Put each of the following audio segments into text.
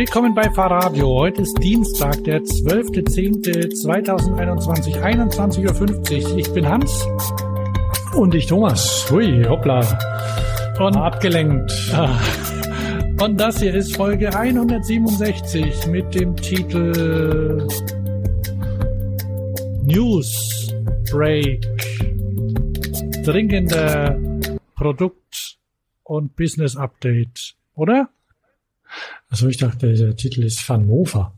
Willkommen bei Fahrradio. Heute ist Dienstag, der 12.10.2021, 21.50 Uhr. Ich bin Hans. Und ich Thomas. Hui, hoppla. Und, Abgelenkt. Ah. und das hier ist Folge 167 mit dem Titel News Break. Dringender Produkt- und Business Update, oder? Also ich dachte, der Titel ist Van Mofa.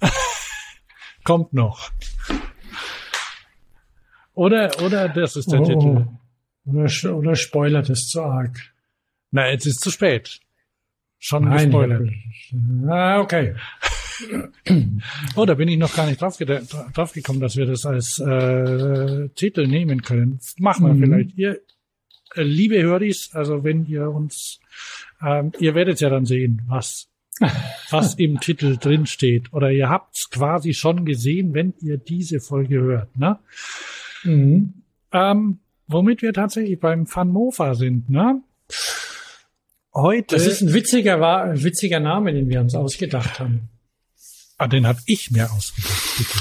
Kommt noch. Oder, oder das ist der Oh, Titel. Oder, oder spoilert es zu arg. Na, jetzt ist zu spät. Schon Nein, gespoilert. Ah, okay. Oh, da bin ich noch gar nicht drauf, drauf gekommen, dass wir das als äh, Titel nehmen können. Machen wir Mhm. vielleicht. Ihr, äh, liebe Höris, also wenn ihr uns, ähm, ihr werdet ja dann sehen, was was im Titel drin steht. Oder ihr habt es quasi schon gesehen, wenn ihr diese Folge hört. Ne? Mhm. Ähm, womit wir tatsächlich beim Van Mofa sind. Ne? Heute, Das ist ein witziger, ein witziger Name, den wir uns ausgedacht haben. ah, den habe ich mir ausgedacht. Bitte.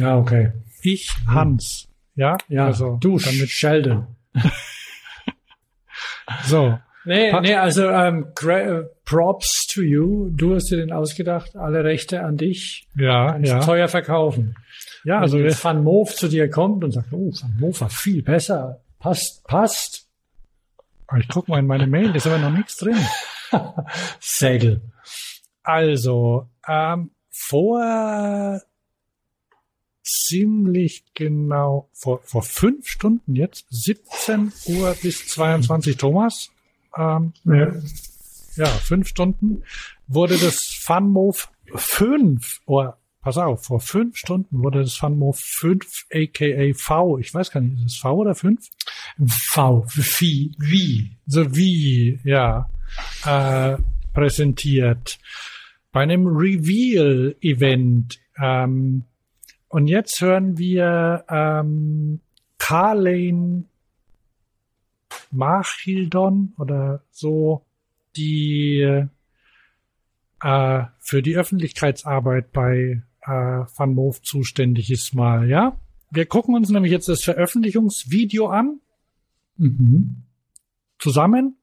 Ja, okay. Ich, Hans. Ja, Ja, also du, damit Sheldon. so. Nee, Pa- nee, also ähm, äh, Props to you. Du hast dir den ausgedacht. Alle Rechte an dich. Ja, Kannst ja. teuer verkaufen. Ja, Also wenn Van Moof zu dir kommt und sagt, oh, Van Moof war viel besser. Passt, passt. ich guck mal in meine Mail, da ist aber noch nichts drin. Segel. Also, ähm, vor ziemlich genau, vor, vor fünf Stunden jetzt, 17 Uhr bis 22, Thomas, ähm, Ja. ja, fünf Stunden, wurde das FunMove 5, oh, pass auf, vor fünf Stunden wurde das FunMove 5 aka V, ich weiß gar nicht, ist es V oder 5? V, wie, wie. so wie, ja, äh, präsentiert. Bei einem Reveal-Event. Ähm, und jetzt hören wir ähm, Carlane Machildon oder so, die äh, für die Öffentlichkeitsarbeit bei äh, Van Moof zuständig ist mal, ja? Wir gucken uns nämlich jetzt das Veröffentlichungsvideo an Mhm. zusammen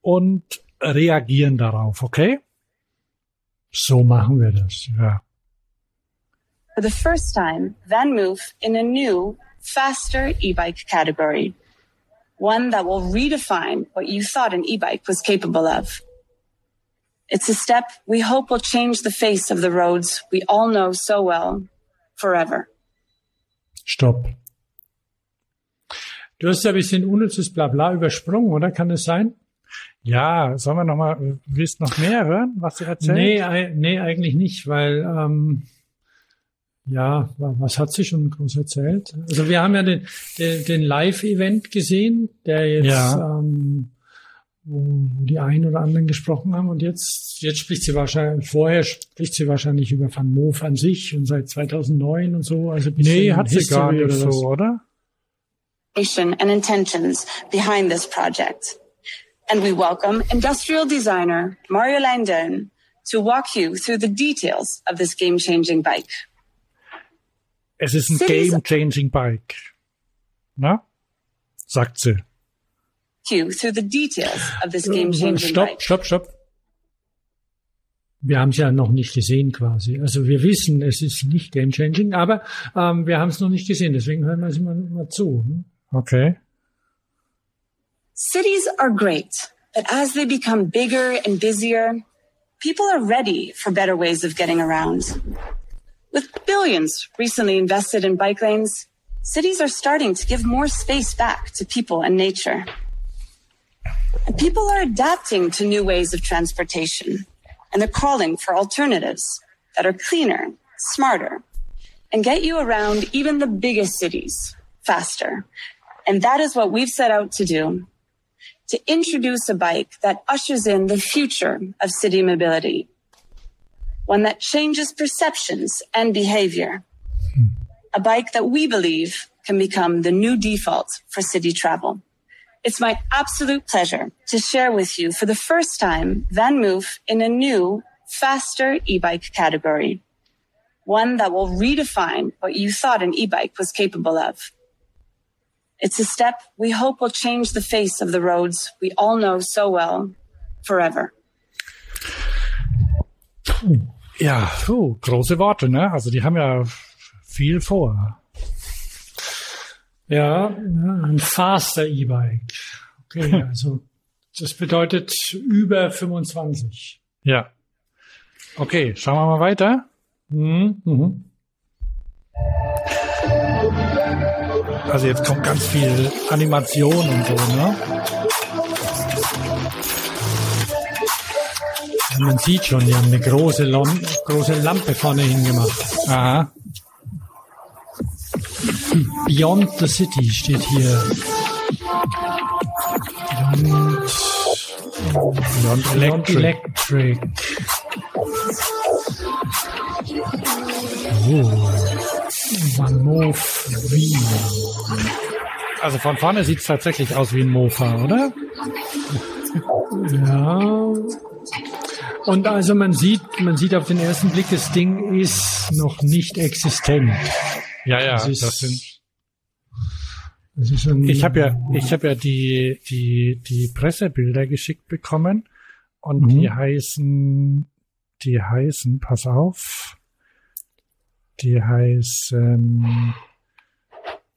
und reagieren darauf, okay? So machen wir das. Ja. For the first time, Van Moof in a new, faster e-bike category. One that will redefine what you thought an e-bike was capable of. It's a step we hope will change the face of the roads we all know so well forever. Stopp. Du hast ja ein bisschen unnützes Blabla übersprungen, oder? Kann es sein? Ja, sollen wir noch mal, willst noch mehr hören, was sie erzählt? Nee, nee, eigentlich nicht, weil ähm, ja, wa- was hat sie schon groß erzählt? Also wir haben ja den, den, den Live-Event gesehen, der jetzt Ja. ähm, wo wo die einen oder anderen gesprochen haben und jetzt jetzt spricht sie wahrscheinlich vorher spricht sie wahrscheinlich über Van Moof an sich und seit 2009 und so also Nee, hat sie gar History nicht oder was. so, oder? and intentions behind this project. And we welcome industrial designer Mario Langdon to walk you through the details of this game-changing bike. Es ist ein game-changing Bike. Na? Sagt sie. Äh, game-changing Stopp, stopp, stopp. Wir haben es ja noch nicht gesehen quasi. Also wir wissen, es ist nicht game changing, aber ähm, wir haben es noch nicht gesehen. Deswegen hören wir es mal, mal zu. hm? Okay. Cities are great, but as they become bigger and busier, people are ready for better ways of getting around. With billions recently invested in bike lanes, cities are starting to give more space back to people and nature. And people are adapting to new ways of transportation, and they're calling for alternatives that are cleaner, smarter, and get you around even the biggest cities faster. And that is what we've set out to do to introduce a bike that ushers in the future of city mobility. One that changes perceptions and behavior. A bike that we believe can become the new default for city travel. It's my absolute pleasure to share with you for the first time VanMoof in a new, faster e-bike category. One that will redefine what you thought an e-bike was capable of. It's a step we hope will change the face of the roads we all know so well forever. Ja, puh, große Worte, ne? Also die haben ja viel vor. Ja, ja ein faster E-Bike. Okay, also das bedeutet über 25. Ja. Okay, schauen wir mal weiter. Mhm. Mhm. Also jetzt kommt ganz viel Animation und so, ne? Man sieht schon, die haben eine große, Lom große Lampe vorne hingemacht. Aha. Beyond the City steht hier. Beyond, Beyond Electric. Electric. Oh. One Move. Also von vorne sieht's tatsächlich aus wie ein Mofa, oder? Ja. Und also man sieht, man sieht auf den ersten Blick, das Ding ist noch nicht existent. Ja, ja, Das ist- das sind. Das ist ein, Ich habe ja, ich habe ja die die die Pressebilder geschickt bekommen und Mhm. die heißen, die heißen, pass auf, die heißen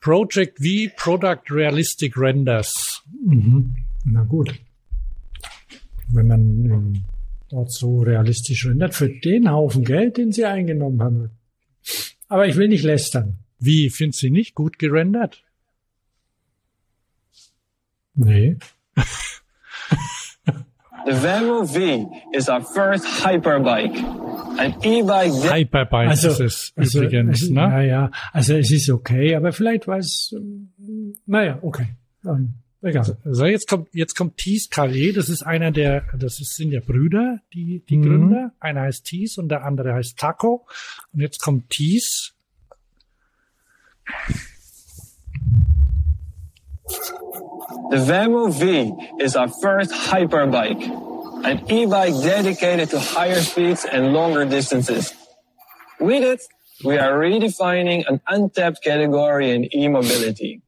Project V Product Realistic Renders. Mhm. Na gut. Wenn man dort so realistisch rendert, für den Haufen Geld, den sie eingenommen haben. Aber ich will nicht lästern. Wie findest du nicht gut gerendert? Nee. The Venmo V is our first hyperbike, an e-bike Hyperbike Also, ist es also übrigens, es, ne? Ja, ja. Also es ist okay, aber vielleicht war es, ähm, naja, okay. Ähm, egal. So, jetzt kommt, jetzt kommt Thies Calais. Das ist einer der, das ist, sind ja Brüder, die, die Mhm. Gründer. Einer heißt Thies und der andere heißt Taco. Und jetzt kommt Thies. The Venmo V is our first hyperbike, an e-bike dedicated to higher speeds and longer distances. With it, we are redefining an untapped category in e-mobility.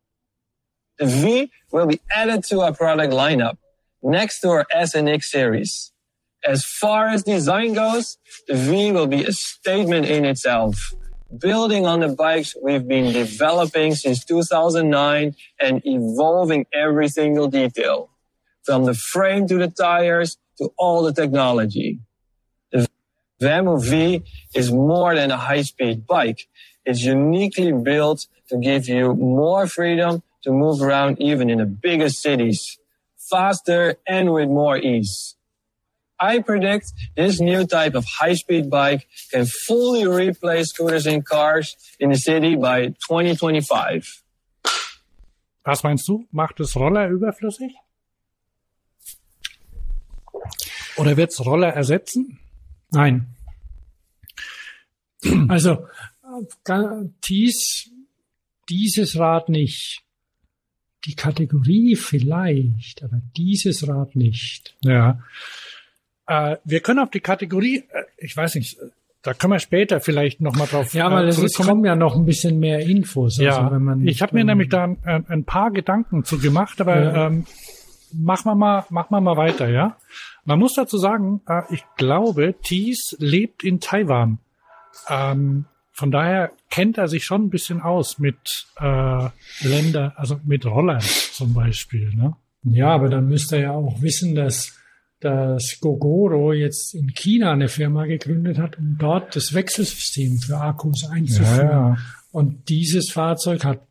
The V will be added to our product lineup next to our SNX series. As far as design goes, the V will be a statement in itself, building on the bikes we've been developing since 2009 and evolving every single detail, from the frame to the tires to all the technology. The Vamo V is more than a high-speed bike. It's uniquely built to give you more freedom to move around even in the biggest cities, faster and with more ease. I predict this new type of high-speed bike can fully replace scooters in cars in the city by 2025. Was meinst du? Macht es Roller überflüssig? Oder wird's Roller ersetzen? Nein. Also, äh, dies, dieses Rad nicht. Die Kategorie vielleicht, aber dieses Rad nicht. Ja. Äh, wir können auf die Kategorie, äh, ich weiß nicht, äh, da können wir später vielleicht noch mal drauf Ja, weil äh, es kommen ja noch ein bisschen mehr Infos. Ja, also wenn man, ich habe mir ähm, nämlich da ein, ein paar Gedanken zu gemacht, aber Ja. ähm, machen wir mal, machen wir mal weiter, ja. Man muss dazu sagen, äh, ich glaube, Thies lebt in Taiwan. Ähm, von daher kennt er sich schon ein bisschen aus mit äh, Länder, also mit Rollern zum Beispiel. Ne? Ja, aber dann müsste er ja auch wissen, dass dass Gogoro jetzt in China eine Firma gegründet hat, um dort das Wechselsystem für Akkus einzuführen. Und dieses Fahrzeug hat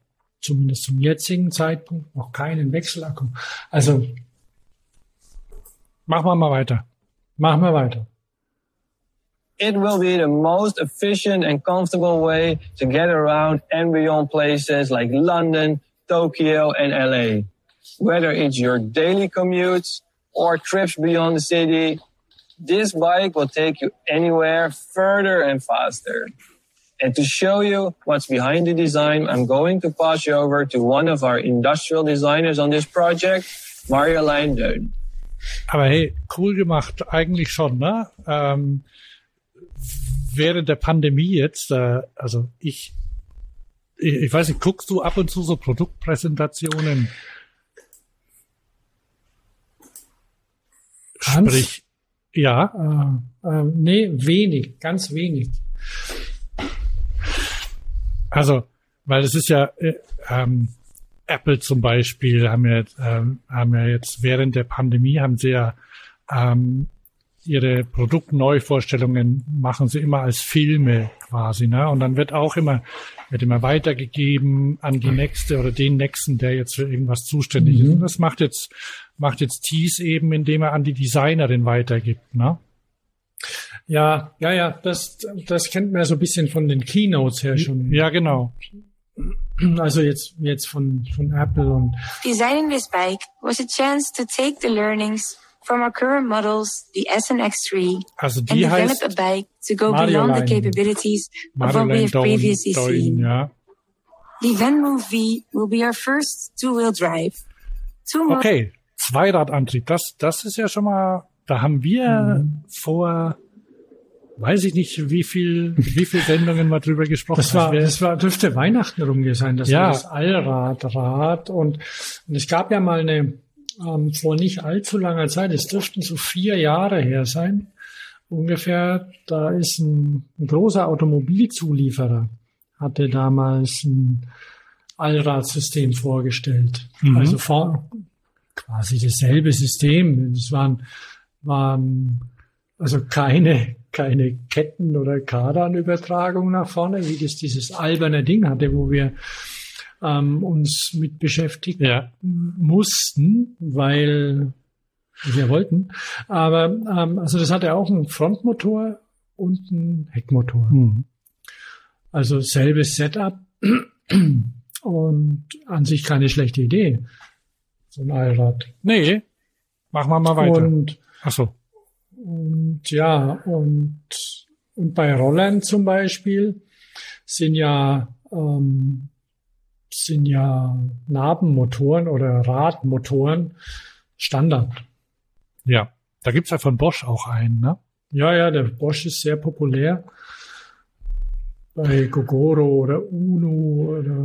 zumindest zum jetzigen Zeitpunkt noch keinen Wechselakku. Also Machen wir mal weiter. machen wir weiter. It will be the most efficient and comfortable way to get around and beyond places like London, Tokyo, and LA. Whether it's your daily commutes or trips beyond the city, this bike will take you anywhere further and faster. And to show you what's behind the design, I'm going to pass you over to one of our industrial designers on this project, Mario Deun. Aber hey, cool gemacht, eigentlich schon, ne? Ähm, während der Pandemie jetzt, äh, also ich, ich, ich weiß nicht, guckst du ab und zu so Produktpräsentationen? Hans? Sprich, ja. Äh, äh, nee, wenig, ganz wenig. Also, weil es ist ja, äh, ähm, Apple zum Beispiel haben ja, ähm, haben ja jetzt während der Pandemie haben sie ja ähm, ihre Produktneuvorstellungen machen sie immer als Filme quasi, ne? Und dann wird auch immer wird immer weitergegeben an die nächste oder den nächsten, der jetzt für irgendwas zuständig Mhm. ist. Und das macht jetzt macht jetzt Tees eben, indem er an die Designerin weitergibt, ne? Ja, ja, ja, das, das kennt man ja so ein bisschen von den Keynotes her schon. Ja, genau. Also jetzt, jetzt von, von Apple und Designing this bike was a chance to take the learnings from our current models, the SNX3, Also and die develop heißt a bike to go Mario beyond the Line. capabilities of what we Madeleine have previously Doin, seen. ja. The Venmove V will be our first two-wheel drive. Two Okay, Zweiradantrieb, das, das ist ja schon mal, da haben wir Mhm. vor, weiß ich nicht, wie viel, wie viel Sendungen mal drüber gesprochen. Das war, Also das war, dürfte Weihnachten rum gewesen sein. Das Ja. war das Allradrad. Und, und es gab ja mal eine, ähm, vor nicht allzu langer Zeit, es dürften so vier Jahre her sein, ungefähr, da ist ein, ein großer Automobilzulieferer, hatte damals ein Allradsystem vorgestellt. Mhm. Also vor, quasi dasselbe System. Es waren, waren also keine, keine Ketten- oder Kardanübertragung nach vorne, wie das dieses alberne Ding hatte, wo wir ähm, uns mit beschäftigen ja, mussten, weil wir wollten. Aber ähm, also das hatte auch einen Frontmotor und einen Heckmotor. hm. Also selbes Setup und an sich keine schlechte Idee. So ein Allrad. nee, machen wir mal weiter. Und Ach so, Und ja, und, und bei Rollern zum Beispiel sind ja, ähm, sind ja Nabenmotoren oder Radmotoren Standard. ja, da gibt's ja von Bosch auch einen, ne? Ja, ja, der Bosch ist sehr populär. Bei Gogoro oder Uno oder,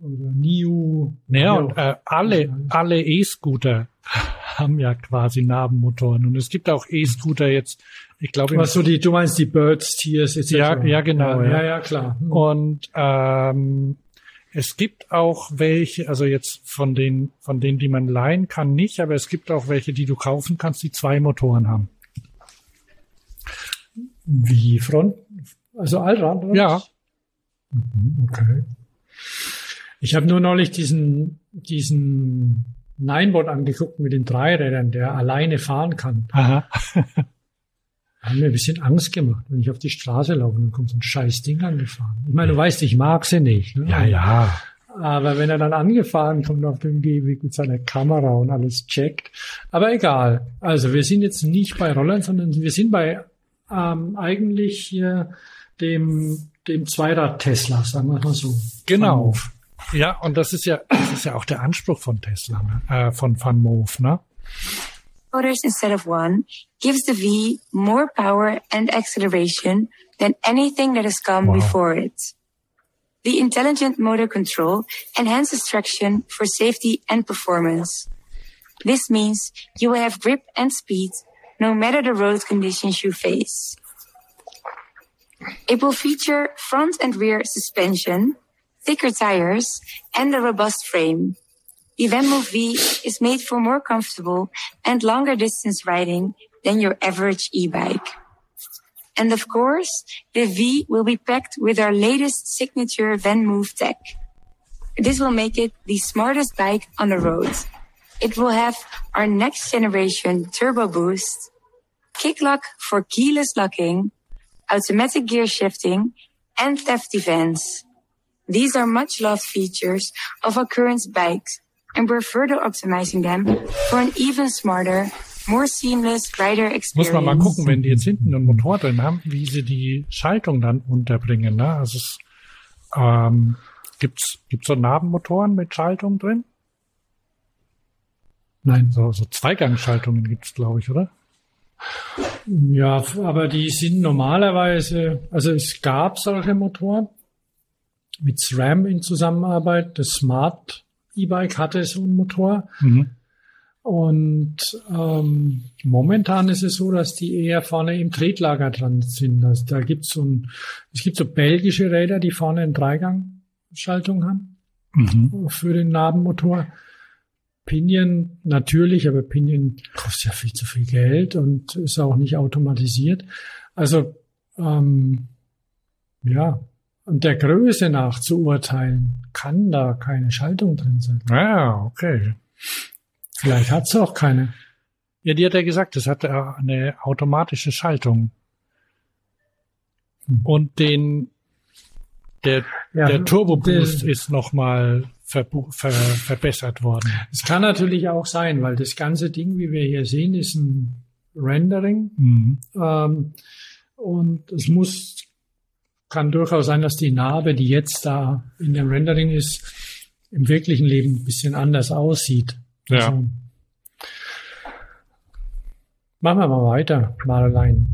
oder Niu. Naja, Ja, und äh, alle, alle E-Scooter haben ja quasi Nabenmotoren. Und es gibt auch E-Scooter jetzt, ich glaube, Was so die, du meinst die Birds, Tiers etc. Ja, ja, genau, Ja, ja. ja, ja klar. Hm. Und ähm, es gibt auch welche, also jetzt von den, von denen, die man leihen kann, nicht, aber es gibt auch welche, die du kaufen kannst, die zwei Motoren haben. Wie Front? Also Allrad? Oder? Ja. Mhm, Okay. Ich habe nur neulich diesen, diesen Ninebot angeguckt mit den Dreirädern, der alleine fahren kann. Aha. Hat mir ein bisschen Angst gemacht, wenn ich auf die Straße laufe und dann kommt so ein scheiß Ding angefahren. Ich meine, du weißt, ich mag sie nicht. Ne? Ja, ja. Aber wenn er dann angefahren kommt auf dem Gehweg mit seiner Kamera und alles checkt. Aber egal. Also wir sind jetzt nicht bei Rollern, sondern wir sind bei ähm, eigentlich hier dem, dem Zweirad-Tesla, sagen wir mal so. Genau. Ja, und das ist ja, das ist ja auch der Anspruch von Tesla, ne? äh, von Van Moof, ne? Motors instead of one gives the V more power and acceleration than anything that has come Wow. before it. The intelligent motor control enhances traction for safety and performance. This means you will have grip and speed no matter the road conditions you face. It will feature front and rear suspension, thicker tires, and a robust frame. The Venmo V is made for more comfortable and longer distance riding than your average e-bike. And of course, the V will be packed with our latest signature VanMoof tech. This will make it the smartest bike on the road. It will have our next generation turbo boost, kick lock for keyless locking, automatic gear shifting, and theft defense. These are much loved features of our current bikes, and we're further optimizing them for an even smarter more seamless rider experience. Muss man mal gucken, wenn die jetzt hinten einen Motor drin haben, wie sie die Schaltung dann unterbringen. Ne? Also es, ähm, gibt's gibt's so Nabenmotoren mit Schaltung drin? Nein, so, so Zweigangschaltungen gibt's, glaube ich, oder? Ja, aber die sind normalerweise, also es gab solche Motoren mit SRAM in Zusammenarbeit. Das Smart E-Bike hatte so einen Motor. Mhm. Und ähm, momentan ist es so, dass die eher vorne im Tretlager dran sind. Also da gibt's so ein, es gibt so belgische Räder, die vorne eine Dreigangschaltung haben mhm. für den Nabenmotor. Pinion natürlich, aber Pinion kostet ja viel zu viel Geld und ist auch nicht automatisiert. Also ähm, ja, und der Größe nach zu urteilen, kann da keine Schaltung drin sein. Ja, okay. Vielleicht hat es auch keine. Ja, die hat ja gesagt, es hat eine automatische Schaltung. Hm. Und den der, ja, der Turbo Boost ist nochmal ver, ver, verbessert worden. Es kann natürlich auch sein, weil das ganze Ding, wie wir hier sehen, ist ein Rendering. Mhm. Ähm, und es muss, kann durchaus sein, dass die Narbe, die jetzt da in dem Rendering ist, im wirklichen Leben ein bisschen anders aussieht. Ja. Also, machen wir mal weiter, Mareline.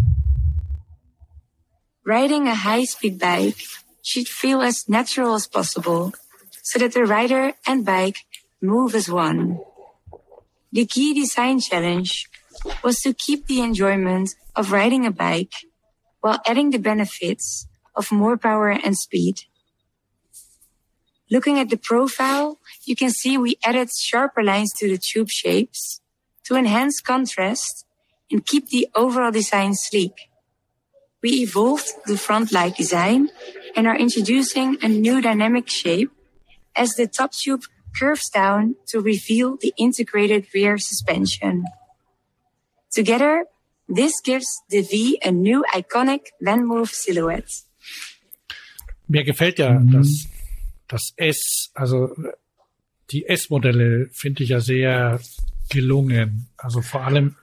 Riding a high-speed bike should feel as natural as possible so that the rider and bike move as one. The key design challenge was to keep the enjoyment of riding a bike while adding the benefits of more power and speed. Looking at the profile, you can see we added sharper lines to the tube shapes to enhance contrast and keep the overall design sleek. We evolved the front light design and are introducing a new dynamic shape as the top tube curves down to reveal the integrated rear suspension. Together, this gives the V a new iconic Van silhouette. Mir gefällt ja mhm. das, das S, also die S-Modelle finde ich ja sehr gelungen. Also vor allem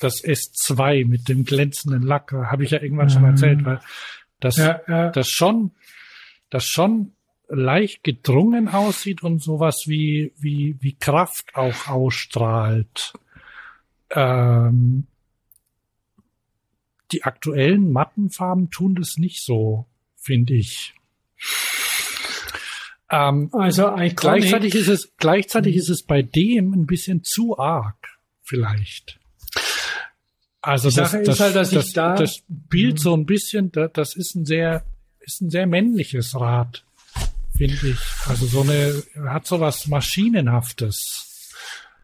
das S2 mit dem glänzenden Lack, habe ich ja irgendwann mhm. schon erzählt, weil das, ja, ja. das schon, das schon leicht gedrungen aussieht und sowas wie, wie, wie Kraft auch ausstrahlt. Ähm, die aktuellen Mattenfarben tun das nicht so, finde ich. Ähm, also gleichzeitig ist es, gleichzeitig ist es bei dem ein bisschen zu arg, vielleicht. Also das, das, halt, das, da das Bild so ein bisschen, das, das ist ein sehr, ist ein sehr männliches Rad, finde ich. Also so eine, hat so was Maschinenhaftes.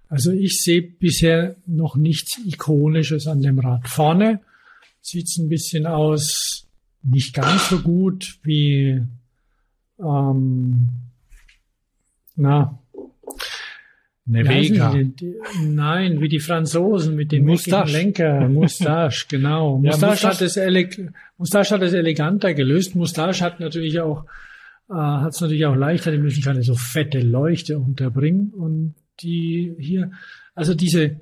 Also ich sehe bisher noch nichts Ikonisches an dem Rad. Vorne sieht's ein bisschen aus, nicht ganz so gut wie, ähm, na, eine Vega. nein, wie die Franzosen mit dem Mustache. Lenker. Mustache, genau. ja, Mustache, Mustache, hat es ele Mustache hat es eleganter gelöst. Mustache hat natürlich auch, äh, hat es natürlich auch leichter, die müssen keine so fette Leuchte unterbringen. Und die hier, also diese,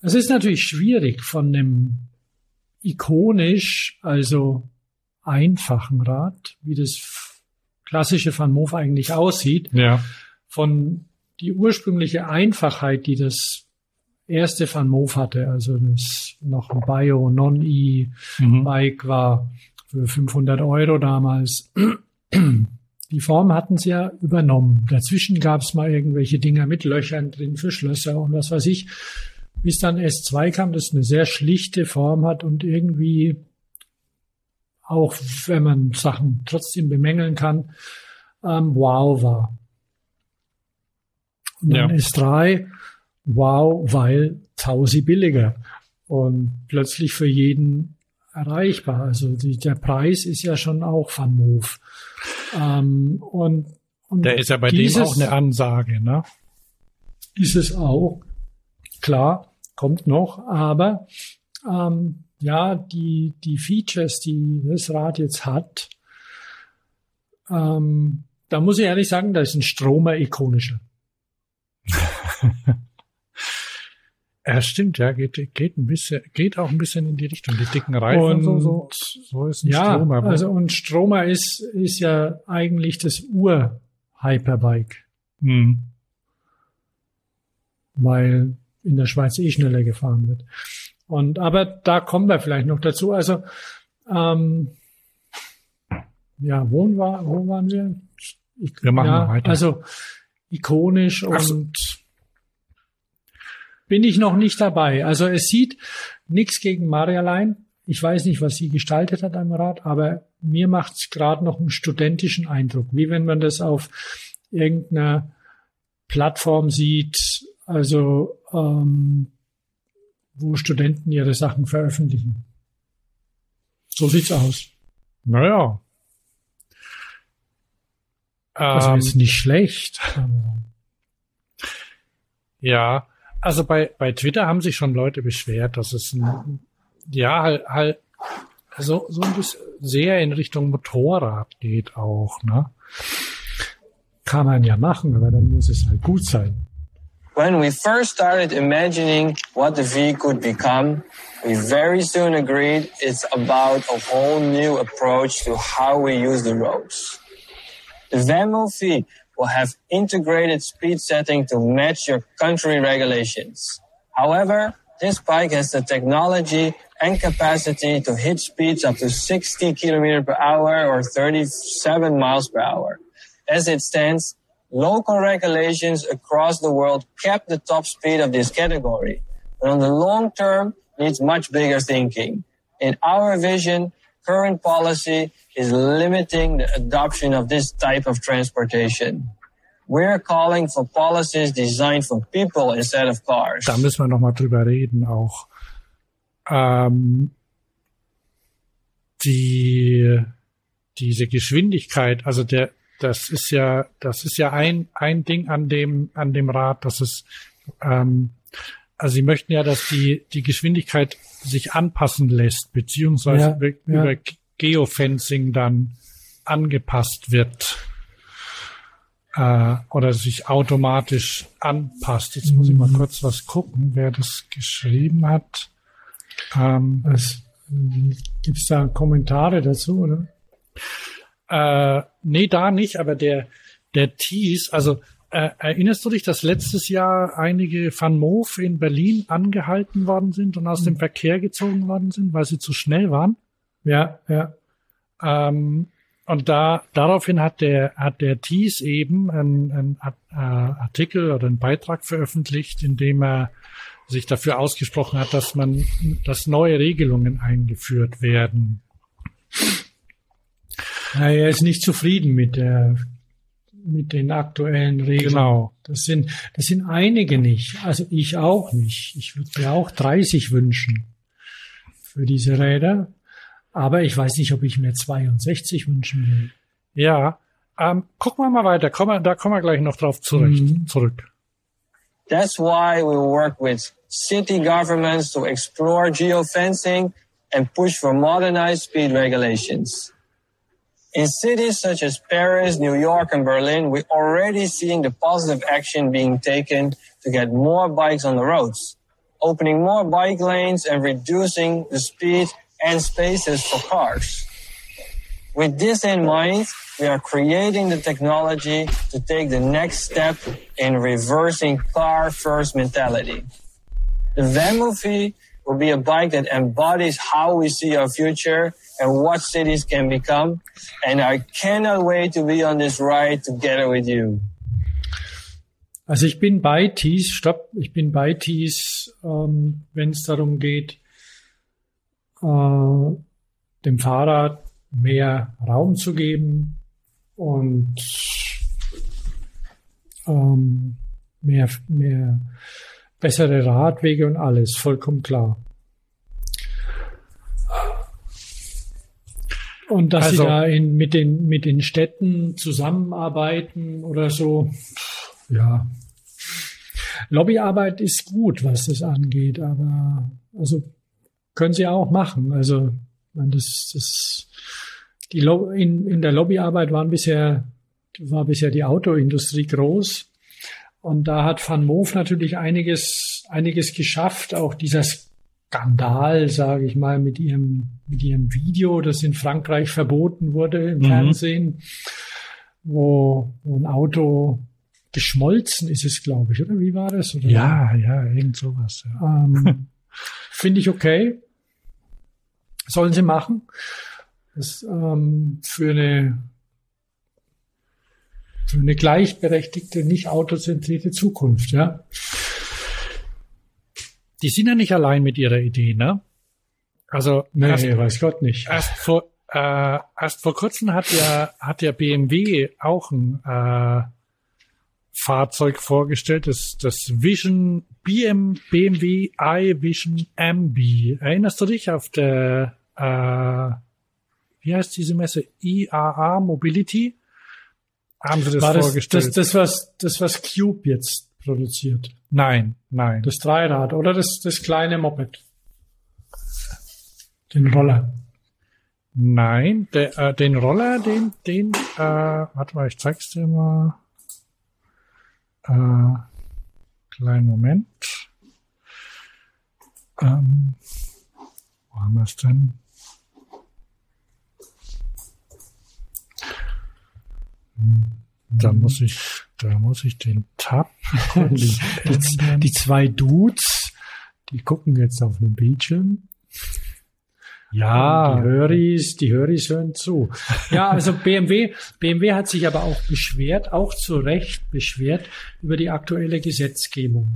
es ist natürlich schwierig von einem ikonisch, also einfachen Rad, wie das klassische Van Moof eigentlich aussieht, ja. von die ursprüngliche Einfachheit, die das erste Van Moof hatte, also das noch ein Bio Non-E-Bike mhm. war für 500 Euro damals. Die Form hatten sie ja übernommen. Dazwischen gab es mal irgendwelche Dinger mit Löchern drin für Schlösser und was weiß ich. Bis dann S2 kam, das eine sehr schlichte Form hat und irgendwie auch, wenn man Sachen trotzdem bemängeln kann, ähm, wow war. Und dann ja. ist drei, wow, weil Tausi billiger und plötzlich für jeden erreichbar. Also die, der Preis ist ja schon auch Van Moof. Ähm, und, und der ist ja bei dem auch eine Ansage, ne? Ist es auch. Klar, kommt noch, aber ähm, ja, die, die Features, die das Rad jetzt hat, ähm, da muss ich ehrlich sagen, da ist ein Stromer ikonischer. Ja, stimmt, ja, geht, geht ein bisschen, geht auch ein bisschen in die Richtung. Die dicken Reifen Und- und so, so, so ist ein Ja, Strom, aber also und Stromer ist, ist ja eigentlich das Ur-Hyperbike, hm. weil in der Schweiz eh schneller gefahren wird. Und aber da kommen wir vielleicht noch dazu. Also ähm, ja, wo, war, wo waren wir? Ich, Wir machen ja, weiter. Also ikonisch so. und bin ich noch nicht dabei. Also es sieht nichts gegen Marialein. Ich weiß nicht, was sie gestaltet hat am Rad, aber mir macht es gerade noch einen studentischen Eindruck, wie wenn man das auf irgendeiner Plattform sieht, also ähm, wo Studenten ihre Sachen veröffentlichen. So sieht's aus. naja. Also Ähm, ist nicht schlecht. Ja, also bei, bei Twitter haben sich schon Leute beschwert, dass es ein, ja, halt, halt so, so ein bisschen sehr in Richtung Motorrad geht auch, ne? Kann man ja machen, aber dann muss es halt gut sein. When we first started imagining what the V could become, we very soon agreed it's about a whole new approach to how we use the roads. The Venmo V will have integrated speed setting to match your country regulations. However, this bike has the technology and capacity to hit speeds up to 60 km per hour or 37 miles per hour. As it stands, local regulations across the world cap the top speed of this category. But on the long term, needs much bigger thinking. In our vision, current policy is limiting the adoption of this type of transportation. We're calling for policies designed for people instead of cars. Da müssen wir noch mal drüber reden auch. Ähm, die, diese Geschwindigkeit, also der, das ist ja, das ist ja ein, ein Ding an dem, an dem Rad, dass es, ähm, also sie möchten ja, dass die, die Geschwindigkeit sich anpassen lässt, beziehungsweise Ja, über, ja. über Geofencing dann angepasst wird äh, oder sich automatisch anpasst. Jetzt muss ich mal kurz was gucken, wer das geschrieben hat. Ähm, Was, gibt's da Kommentare dazu, oder? äh, nee, da nicht, aber der, der Tease, also äh, erinnerst du dich, dass letztes Jahr einige Van Moof in Berlin angehalten worden sind und aus dem Verkehr gezogen worden sind, weil sie zu schnell waren? Ja, ja. Ähm, und da daraufhin hat der hat der Thies eben einen, einen äh, Artikel oder einen Beitrag veröffentlicht, in dem er sich dafür ausgesprochen hat, dass man dass neue Regelungen eingeführt werden. Er ist nicht zufrieden mit der, mit den aktuellen Regeln. Genau. Das sind, das sind einige nicht. Also ich auch nicht. Ich würde mir auch 30 wünschen für diese Räder. Aber ich weiß nicht, ob ich mir 62 wünschen will. Ja, ähm, gucken wir mal weiter. Kommen da kommen wir gleich noch drauf zurecht, Mhm. zurück. That's why we work with city governments to explore geofencing and push for modernized speed regulations. In cities such as Paris, New York, and Berlin, we're already seeing the positive action being taken to get more bikes on the roads, opening more bike lanes and reducing the speed and spaces for cars. With this in mind, we are creating the technology to take the next step in reversing car first mentality. The Venmo-V will be a bike that embodies how we see our future and what cities can become. And I cannot wait to be on this ride together with you. Also ich bin bei Tees, stopp, ich bin bei Tees, ähm, wenn es darum geht, äh, dem Fahrrad mehr Raum zu geben und ähm, mehr, mehr bessere Radwege und alles, vollkommen klar. Und dass Also- sie da in, mit, den, mit den Städten zusammenarbeiten oder so, ja. Lobbyarbeit ist gut, was das angeht, aber also können sie auch machen. Also das, das die Lo in, in der Lobbyarbeit waren bisher war bisher die Autoindustrie groß, Und da hat Van Moof natürlich einiges, einiges geschafft. Auch dieser Skandal, sage ich mal, mit ihrem, mit ihrem Video, das in Frankreich verboten wurde im mhm. Fernsehen, wo, wo ein Auto geschmolzen ist es, glaube ich, oder wie war das? Oder? Ja, ja, irgend sowas. Ja. Ähm, Finde ich okay. Sollen sie machen. Das, ähm, für eine für eine gleichberechtigte, nicht autozentrierte Zukunft, ja. Die sind ja nicht allein mit ihrer Idee, ne? Also nee, erst, weiß Gott nicht. Erst vor äh, erst vor kurzem hat ja hat ja BMW auch ein äh, Fahrzeug vorgestellt, das das Vision BM, BMW i Vision MB. Erinnerst du dich auf der äh, wie heißt diese Messe IAA Mobility? Haben sie das War vorgestellt? Das, das, was, das, was Cube jetzt produziert. Nein, nein. Das Dreirad oder das, das kleine Moped? Den Roller. Nein, der, äh, den Roller, den, den, äh, warte mal, ich zeig's dir mal. Äh, kleinen Moment. Ähm, wo haben wir es denn? Da mhm. muss ich, da muss ich den Tab. die, die, die, zwei Dudes, die gucken jetzt auf den Bildschirm. Ja, die Höris, die Höris hören zu. Ja, also BMW, BMW hat sich aber auch beschwert, auch zu Recht beschwert über die aktuelle Gesetzgebung.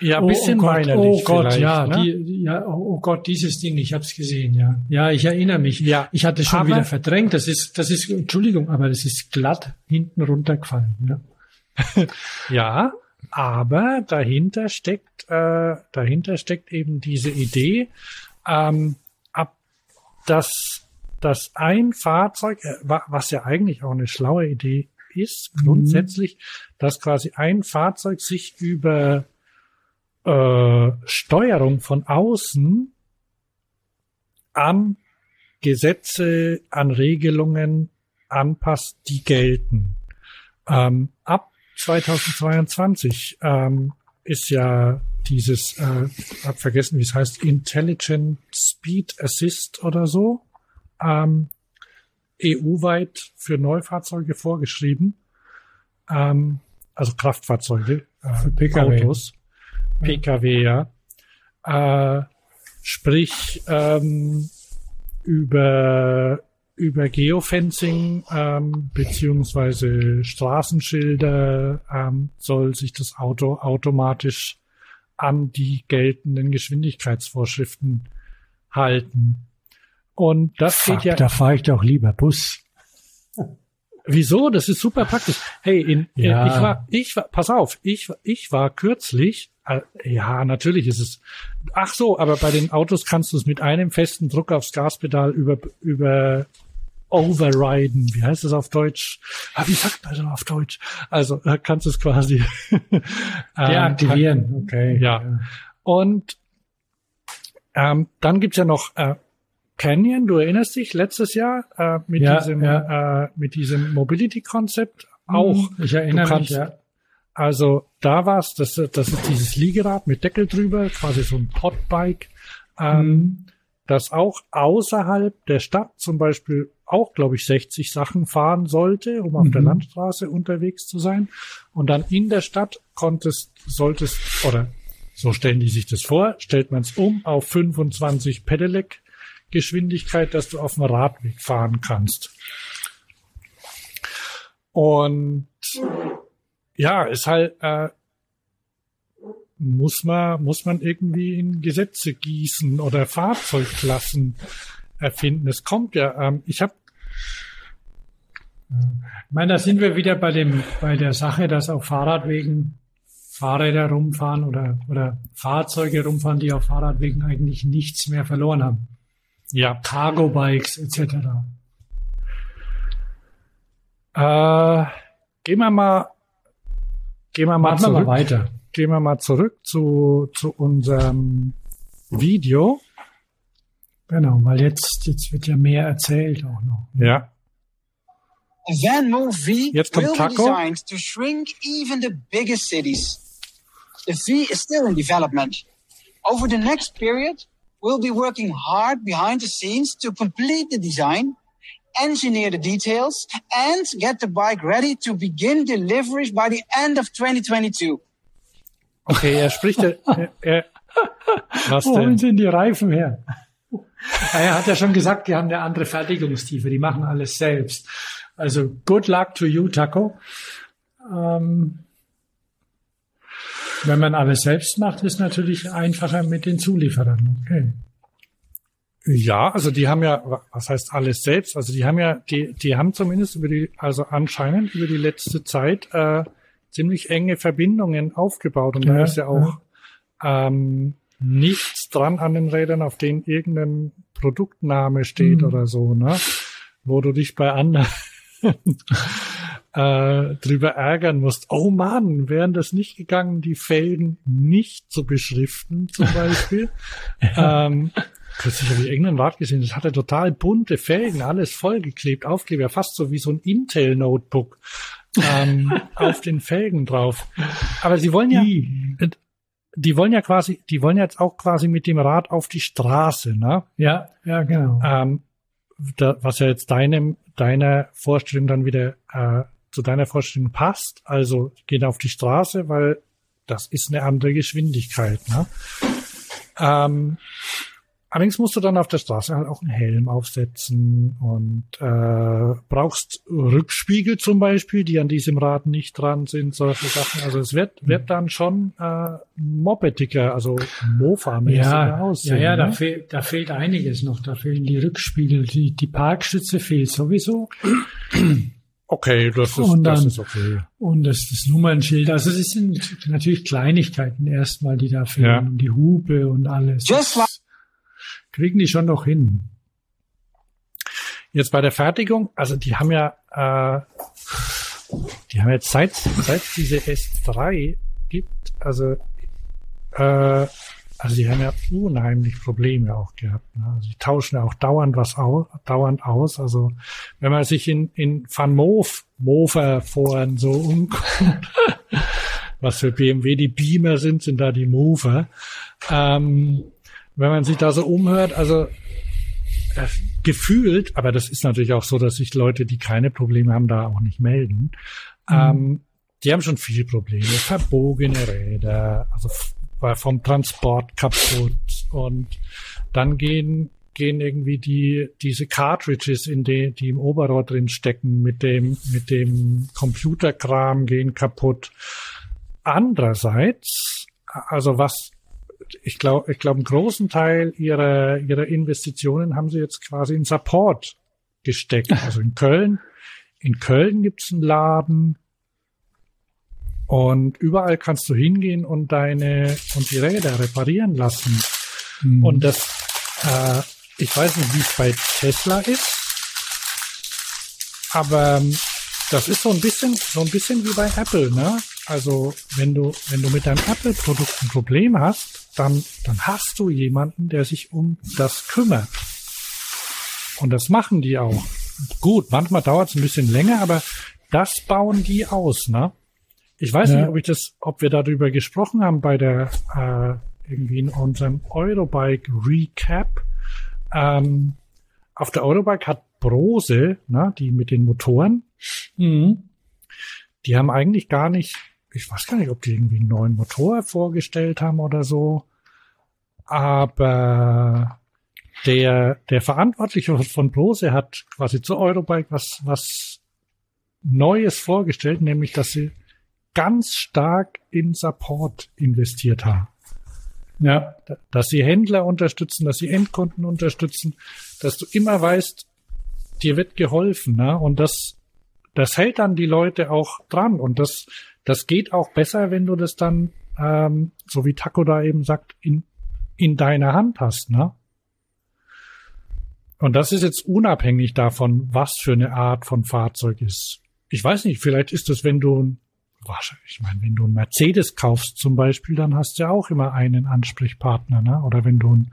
Ja, ein oh, bisschen oh, oh Gott, oh Gott, ja, ne? die, ja, oh Gott, dieses Ding, ich habe es gesehen, ja, ja, ich erinnere mich. Ja, ich hatte schon aber, wieder verdrängt. Das ist, das ist, Entschuldigung, aber das ist glatt hinten runtergefallen. Ja, ja aber dahinter steckt, äh, dahinter steckt eben diese Idee, ähm, ab, dass, dass ein Fahrzeug, äh, was ja eigentlich auch eine schlaue Idee ist, mhm. grundsätzlich, mhm. dass quasi ein Fahrzeug sich über äh, Steuerung von außen an Gesetze, an Regelungen anpasst, die gelten. Ähm, ab 2022 ähm, ist ja dieses, äh, hab vergessen, wie es heißt, Intelligent Speed Assist oder so, ähm, EU-weit für Neufahrzeuge vorgeschrieben, ähm, also Kraftfahrzeuge, äh, für PKW. Autos. Pkw, ja. Äh, sprich ähm, über über Geofencing ähm, beziehungsweise Straßenschilder ähm, soll sich das Auto automatisch an die geltenden Geschwindigkeitsvorschriften halten. Und das Fuck, geht ja. Da fahre ich doch lieber Bus. Wieso? Das ist super praktisch. Hey, in, ja. ich war, ich war, pass auf, ich, ich war kürzlich äh, ja, natürlich ist es. Ach so, aber bei den Autos kannst du es mit einem festen Druck aufs Gaspedal über, über overriden. Wie heißt das auf Deutsch? Ah, wie sagt man das auf Deutsch? Also äh, kannst du es quasi deaktivieren. Ähm, okay. Ja. ja. Und ähm, dann gibt's ja noch äh, Canyon, du erinnerst dich, letztes Jahr äh, mit ja, diesem ja. Äh, mit diesem Mobility-Konzept auch. Ich erinnere kannst, mich, ja. Also da war's, das, das ist dieses Liegerad mit Deckel drüber, quasi so ein Podbike, ähm, mhm. das auch außerhalb der Stadt zum Beispiel auch, glaube ich, 60 Sachen fahren sollte, um auf mhm. der Landstraße unterwegs zu sein. Und dann in der Stadt konntest, solltest, oder so stellen die sich das vor, stellt man es um auf 25 Pedelec Geschwindigkeit, dass du auf dem Radweg fahren kannst. Und ja, ist halt, äh, muss man, muss man irgendwie in Gesetze gießen oder Fahrzeugklassen erfinden. Es kommt ja, ähm, ich habe ich meine, da sind wir wieder bei dem, bei der Sache, dass auf Fahrradwegen Fahrräder rumfahren oder, oder Fahrzeuge rumfahren, die auf Fahrradwegen eigentlich nichts mehr verloren haben. Ja. Cargo-Bikes etc. Äh, gehen wir mal Gehen wir mal Machen zurück. Wir mal weiter. Gehen wir mal zurück zu, zu unserem Video. Genau, weil jetzt, jetzt wird ja mehr erzählt auch noch. Ja. The Van Move V Jetzt kommt will be Taco. designed to shrink even the biggest cities. The V is still in development. Over the next period, we'll be working hard behind the scenes to complete the design, engineer the details, and get the bike ready to begin deliveries by the end of 2022. Okay, er spricht, er, er, was Wo denn? sind die Reifen her? Er hat ja schon gesagt, die haben eine andere Fertigungstiefe, die machen alles selbst. Also good luck to you, Taco. Ähm, wenn man alles selbst macht, ist natürlich einfacher mit den Zulieferern. Okay. Ja, also die haben ja, was heißt alles selbst? Also die haben ja, die, die haben zumindest über die, also anscheinend über die letzte Zeit äh, ziemlich enge Verbindungen aufgebaut und da Ja, ist ja auch ähm, nichts dran an den Rädern, auf denen irgendein Produktname steht Mhm. oder so, ne? Wo du dich bei anderen äh, drüber ärgern musst. Oh Mann, wären das nicht gegangen, die Felgen nicht zu beschriften, zum Beispiel. ähm, Kürzlich habe ich irgendein Rad gesehen, das hatte total bunte Felgen, alles vollgeklebt, Aufkleber, fast so wie so ein Intel-Notebook ähm, auf den Felgen drauf. Aber sie wollen ja, die wollen ja quasi, die wollen jetzt auch quasi mit dem Rad auf die Straße, ne? Ja, ja, genau. Ähm, da, was ja jetzt deinem, deiner Vorstellung dann wieder äh, zu deiner Vorstellung passt. Also geht auf die Straße, weil das ist eine andere Geschwindigkeit. Ne? Ähm, allerdings musst du dann auf der Straße halt auch einen Helm aufsetzen und äh, brauchst Rückspiegel zum Beispiel, die an diesem Rad nicht dran sind, solche Sachen. Also es wird, wird dann schon äh, mopediger, also Mofa-mäßiger Ja, ja, aussehen. ja, da, ne? fehl, da fehlt einiges noch. Da fehlen die Rückspiegel, die, die Parkstütze fehlt sowieso. Okay, das ist, Und das dann- ist okay. Und das, das Nummernschild. Also es sind natürlich Kleinigkeiten erstmal, die da fehlen. Ja. Und die Hupe und alles. Das kriegen die schon noch hin. Jetzt bei der Fertigung, also die haben ja, äh, die haben jetzt seit, seit es diese S3 gibt, also, äh, also die haben ja unheimlich Probleme auch gehabt. Ne? Also die tauschen ja auch dauernd was aus, dauernd aus. Also wenn man sich in, in Van Moof, Mofer Foren so umguckt, was für BMW die Beamer sind, sind da die Mover. Ähm, wenn man sich da so umhört, also äh, gefühlt, aber das ist natürlich auch so, dass sich Leute, die keine Probleme haben, da auch nicht melden. Ähm, die haben schon viele Probleme. Verbogene Räder, also war vom Transport kaputt und dann gehen gehen irgendwie die diese Cartridges in die die im Oberrohr drin stecken mit dem mit dem Computerkram gehen kaputt. Andererseits, also was ich glaube, ich glaube, einen großen Teil ihrer, ihrer Investitionen haben sie jetzt quasi in Support gesteckt. Also in Köln, in Köln gibt's einen Laden und überall kannst du hingehen und deine, und die Räder reparieren lassen. Mhm. Und das, äh, ich weiß nicht, wie es bei Tesla ist, aber ähm, das ist so ein bisschen, so ein bisschen wie bei Apple, ne? Also, wenn du, wenn du mit deinem Apple-Produkt ein Problem hast, dann, dann hast du jemanden, der sich um das kümmert. Und das machen die auch. Gut, manchmal dauert es ein bisschen länger, aber das bauen die aus, ne? Ich weiß Ja. nicht, ob ich das, ob wir darüber gesprochen haben bei der äh, irgendwie in unserem Eurobike Recap. Ähm, auf der Eurobike hat Brose, ne, die mit den Motoren, Mhm. die haben eigentlich gar nicht, ich weiß gar nicht, ob die irgendwie einen neuen Motor vorgestellt haben oder so. Aber der, der Verantwortliche von Brose hat quasi zu Eurobike was, was Neues vorgestellt, nämlich, dass sie ganz stark in Support investiert haben. Ja, Dass sie Händler unterstützen, dass sie Endkunden unterstützen, dass du immer weißt, dir wird geholfen, ne? Und das, das hält dann die Leute auch dran. Und das, das geht auch besser, wenn du das dann, ähm, so wie Taco da eben sagt, in, in deiner Hand hast, ne? Und das ist jetzt unabhängig davon, was für eine Art von Fahrzeug ist. Ich weiß nicht, vielleicht ist es, wenn du ich meine, wenn du einen Mercedes kaufst zum Beispiel, dann hast du ja auch immer einen Ansprechpartner, ne? Oder wenn du ein,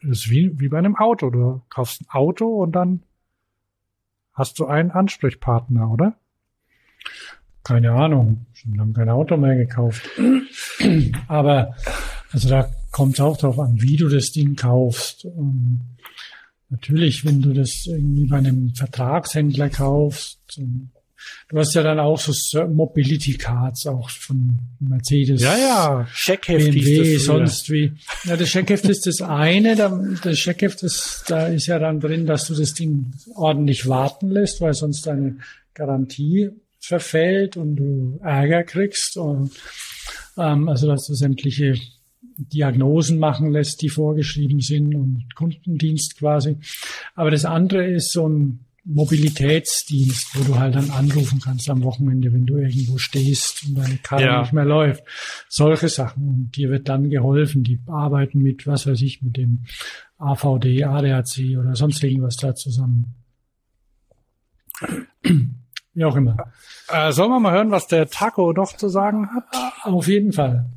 ist wie, wie bei einem Auto. Du kaufst ein Auto und dann hast du einen Ansprechpartner, oder? Keine Ahnung, schon lange kein Auto mehr gekauft. Aber also da kommt es auch darauf an, wie du das Ding kaufst. Und natürlich, wenn du das irgendwie bei einem Vertragshändler kaufst, Du hast ja dann auch so Mobility Cards auch von Mercedes. Ja, ja. Scheckheft BMW, sonst wie. Ja, das Scheckheft ist das eine. Das Scheckheft ist, da ist ja dann drin, dass du das Ding ordentlich warten lässt, weil sonst deine Garantie verfällt und du Ärger kriegst. Und, ähm, also, dass du sämtliche Diagnosen machen lässt, die vorgeschrieben sind und Kundendienst quasi. Aber das andere ist so ein Mobilitätsdienst, wo du halt dann anrufen kannst am Wochenende, wenn du irgendwo stehst und deine Karre ja. nicht mehr läuft. Solche Sachen. Und dir wird dann geholfen. Die arbeiten mit, was weiß ich, mit dem AVD, ADAC oder sonst irgendwas da zusammen. Wie auch immer. Äh, sollen wir mal hören, was der Taco doch zu sagen hat? Auf jeden Fall.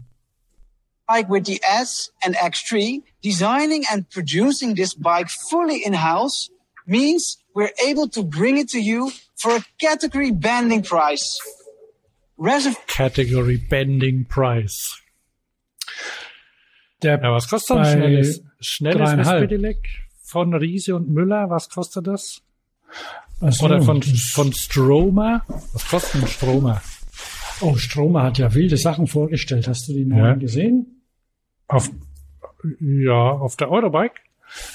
Like with the S and X3, designing and producing this bike fully in-house means we're able to bring it to you for a category bending price. Reserv category bending price. Der ja, was kostet ein schnelles, schnelles SP-Delec von Riese und Müller? Was kostet das? So, Oder von, von Stromer? Was kostet ein Stromer? Oh, Stromer hat ja wilde Sachen vorgestellt. Hast du die neuen ja. gesehen? Auf, ja, auf der Eurobike?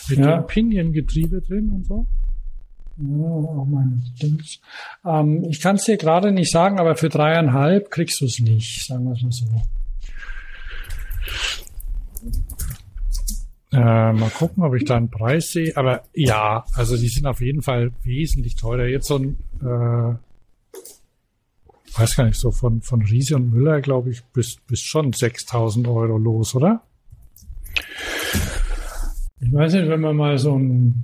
Mit ja. dem Pinion-Getriebe drin und so? Ja, auch mein Dings. Ähm, ich kann es dir gerade nicht sagen, aber für dreieinhalb kriegst du es nicht, sagen wir es mal so. Äh, mal gucken, ob ich da einen Preis sehe. Aber ja, also die sind auf jeden Fall wesentlich teurer. Jetzt so ein, äh, weiß gar nicht, so von, von Riese und Müller, glaube ich, bis, bis schon 6000 Euro los, oder? Ich weiß nicht, wenn man mal so ein,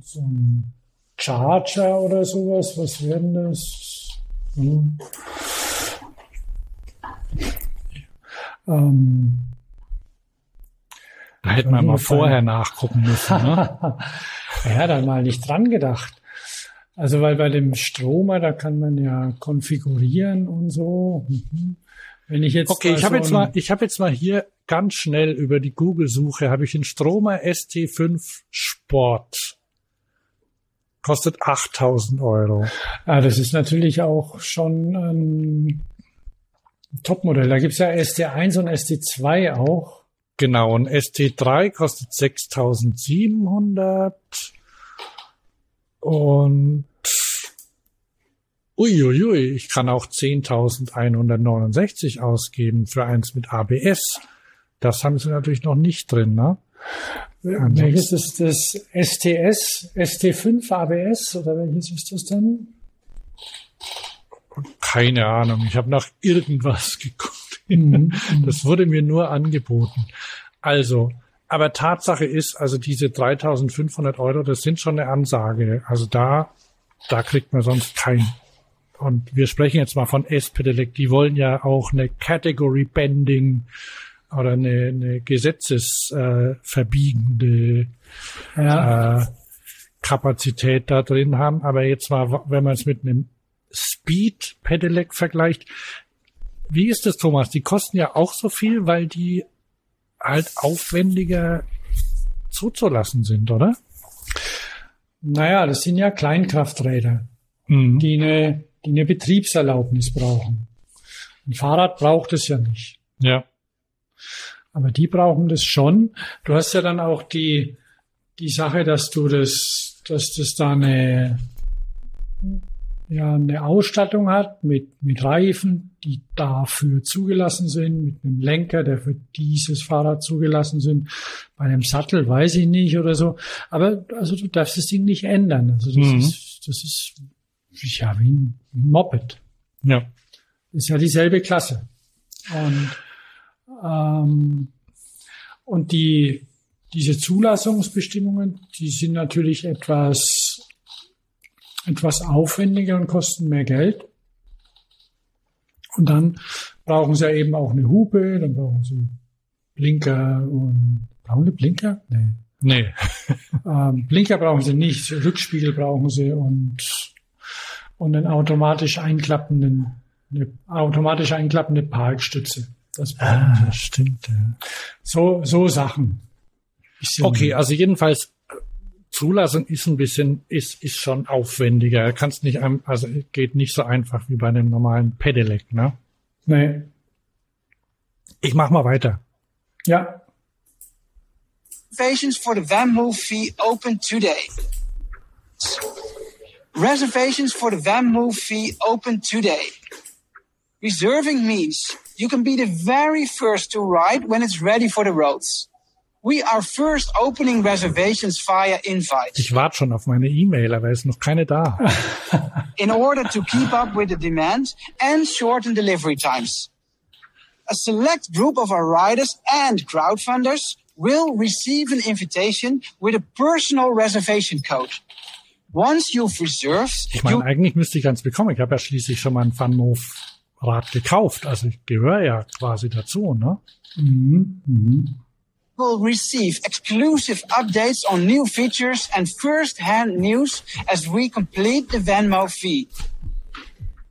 so ein Charger oder sowas, was werden das? Hm. Ähm, da hätten wir mal vorher nachgucken müssen. Ne? ja, dann mal nicht dran gedacht. Also weil bei dem Stromer, da kann man ja konfigurieren und so. Mhm. Wenn ich jetzt okay, ich habe jetzt mal, ich habe jetzt mal hier ganz schnell über die Google-Suche habe ich den Stromer ST5 Sport. Kostet 8000 Euro. Ah, das ist natürlich auch schon ein Topmodell. Da gibt's ja ST1 und ST2 auch. Genau, und ST3 kostet 6700 und uiuiui, ich kann auch 10.169 ausgeben für eins mit ABS. Das haben sie natürlich noch nicht drin, ne? Welches ist das STS, ST5 ABS oder welches ist das dann? Keine Ahnung. Ich habe nach irgendwas geguckt. Mhm, mhm. Das wurde mir nur angeboten. Also, aber Tatsache ist, also diese 3500 Euro, das sind schon eine Ansage. Also da, da kriegt man sonst kein. Und wir sprechen jetzt mal von S-Pedelec. Die wollen ja auch eine Category Bending oder eine, eine gesetzesverbiegende äh, ja. äh, Kapazität da drin haben. Aber jetzt mal, wenn man es mit einem Speed Pedelec vergleicht, wie ist das, Thomas? Die kosten ja auch so viel, weil die halt aufwendiger zuzulassen sind, oder? Naja, das sind ja Kleinkrafträder, mhm. die, eine, die eine Betriebserlaubnis brauchen. Ein Fahrrad braucht es ja nicht. Ja. Aber die brauchen das schon. Du hast ja dann auch die, die Sache, dass du das, dass das da eine, ja, eine Ausstattung hat mit, mit Reifen, die dafür zugelassen sind, mit einem Lenker, der für dieses Fahrrad zugelassen sind. Bei einem Sattel weiß ich nicht oder so. Aber, also du darfst das Ding nicht ändern. Also das mhm. ist, das ist, ja, wie ein, wie ein Moped. Ja. Ist ja dieselbe Klasse. Und, ähm, und die, diese Zulassungsbestimmungen, die sind natürlich etwas, etwas aufwendiger und kosten mehr Geld. Und dann brauchen sie ja eben auch eine Hupe, dann brauchen sie Blinker und brauchen sie Blinker? Nee. Nee. ähm, Blinker brauchen sie nicht, Rückspiegel brauchen sie und und einen automatisch einklappenden, eine automatisch einklappende Parkstütze. Das ah, stimmt. Ja. So, so Sachen. Okay, also jedenfalls Zulassung ist ein bisschen, ist, ist schon aufwendiger. Kannst nicht, also geht nicht so einfach wie bei einem normalen Pedelec, ne? Nee. Ich mach mal weiter. Ja. Reservations for the van move fee open today. Reservations for the van move fee open today. Reserving means you can be the very first to ride when it's ready for the roads. We are first opening reservations via invite. Ich warte schon auf meine E-Mail, aber es ist noch keine da. In order to keep up with the demand and shorten delivery times. A select group of our riders and crowdfunders will receive an invitation with a personal reservation code. Once you've reserved, ich meine, eigentlich müsste ich ganz bekommen. Ich habe ja schließlich schon mal ein Funmove Rad gekauft. Also ich gehöre ja quasi dazu, ne? Mhm. Mhm. will receive exclusive updates on new features and first-hand news as we complete the Venmo V.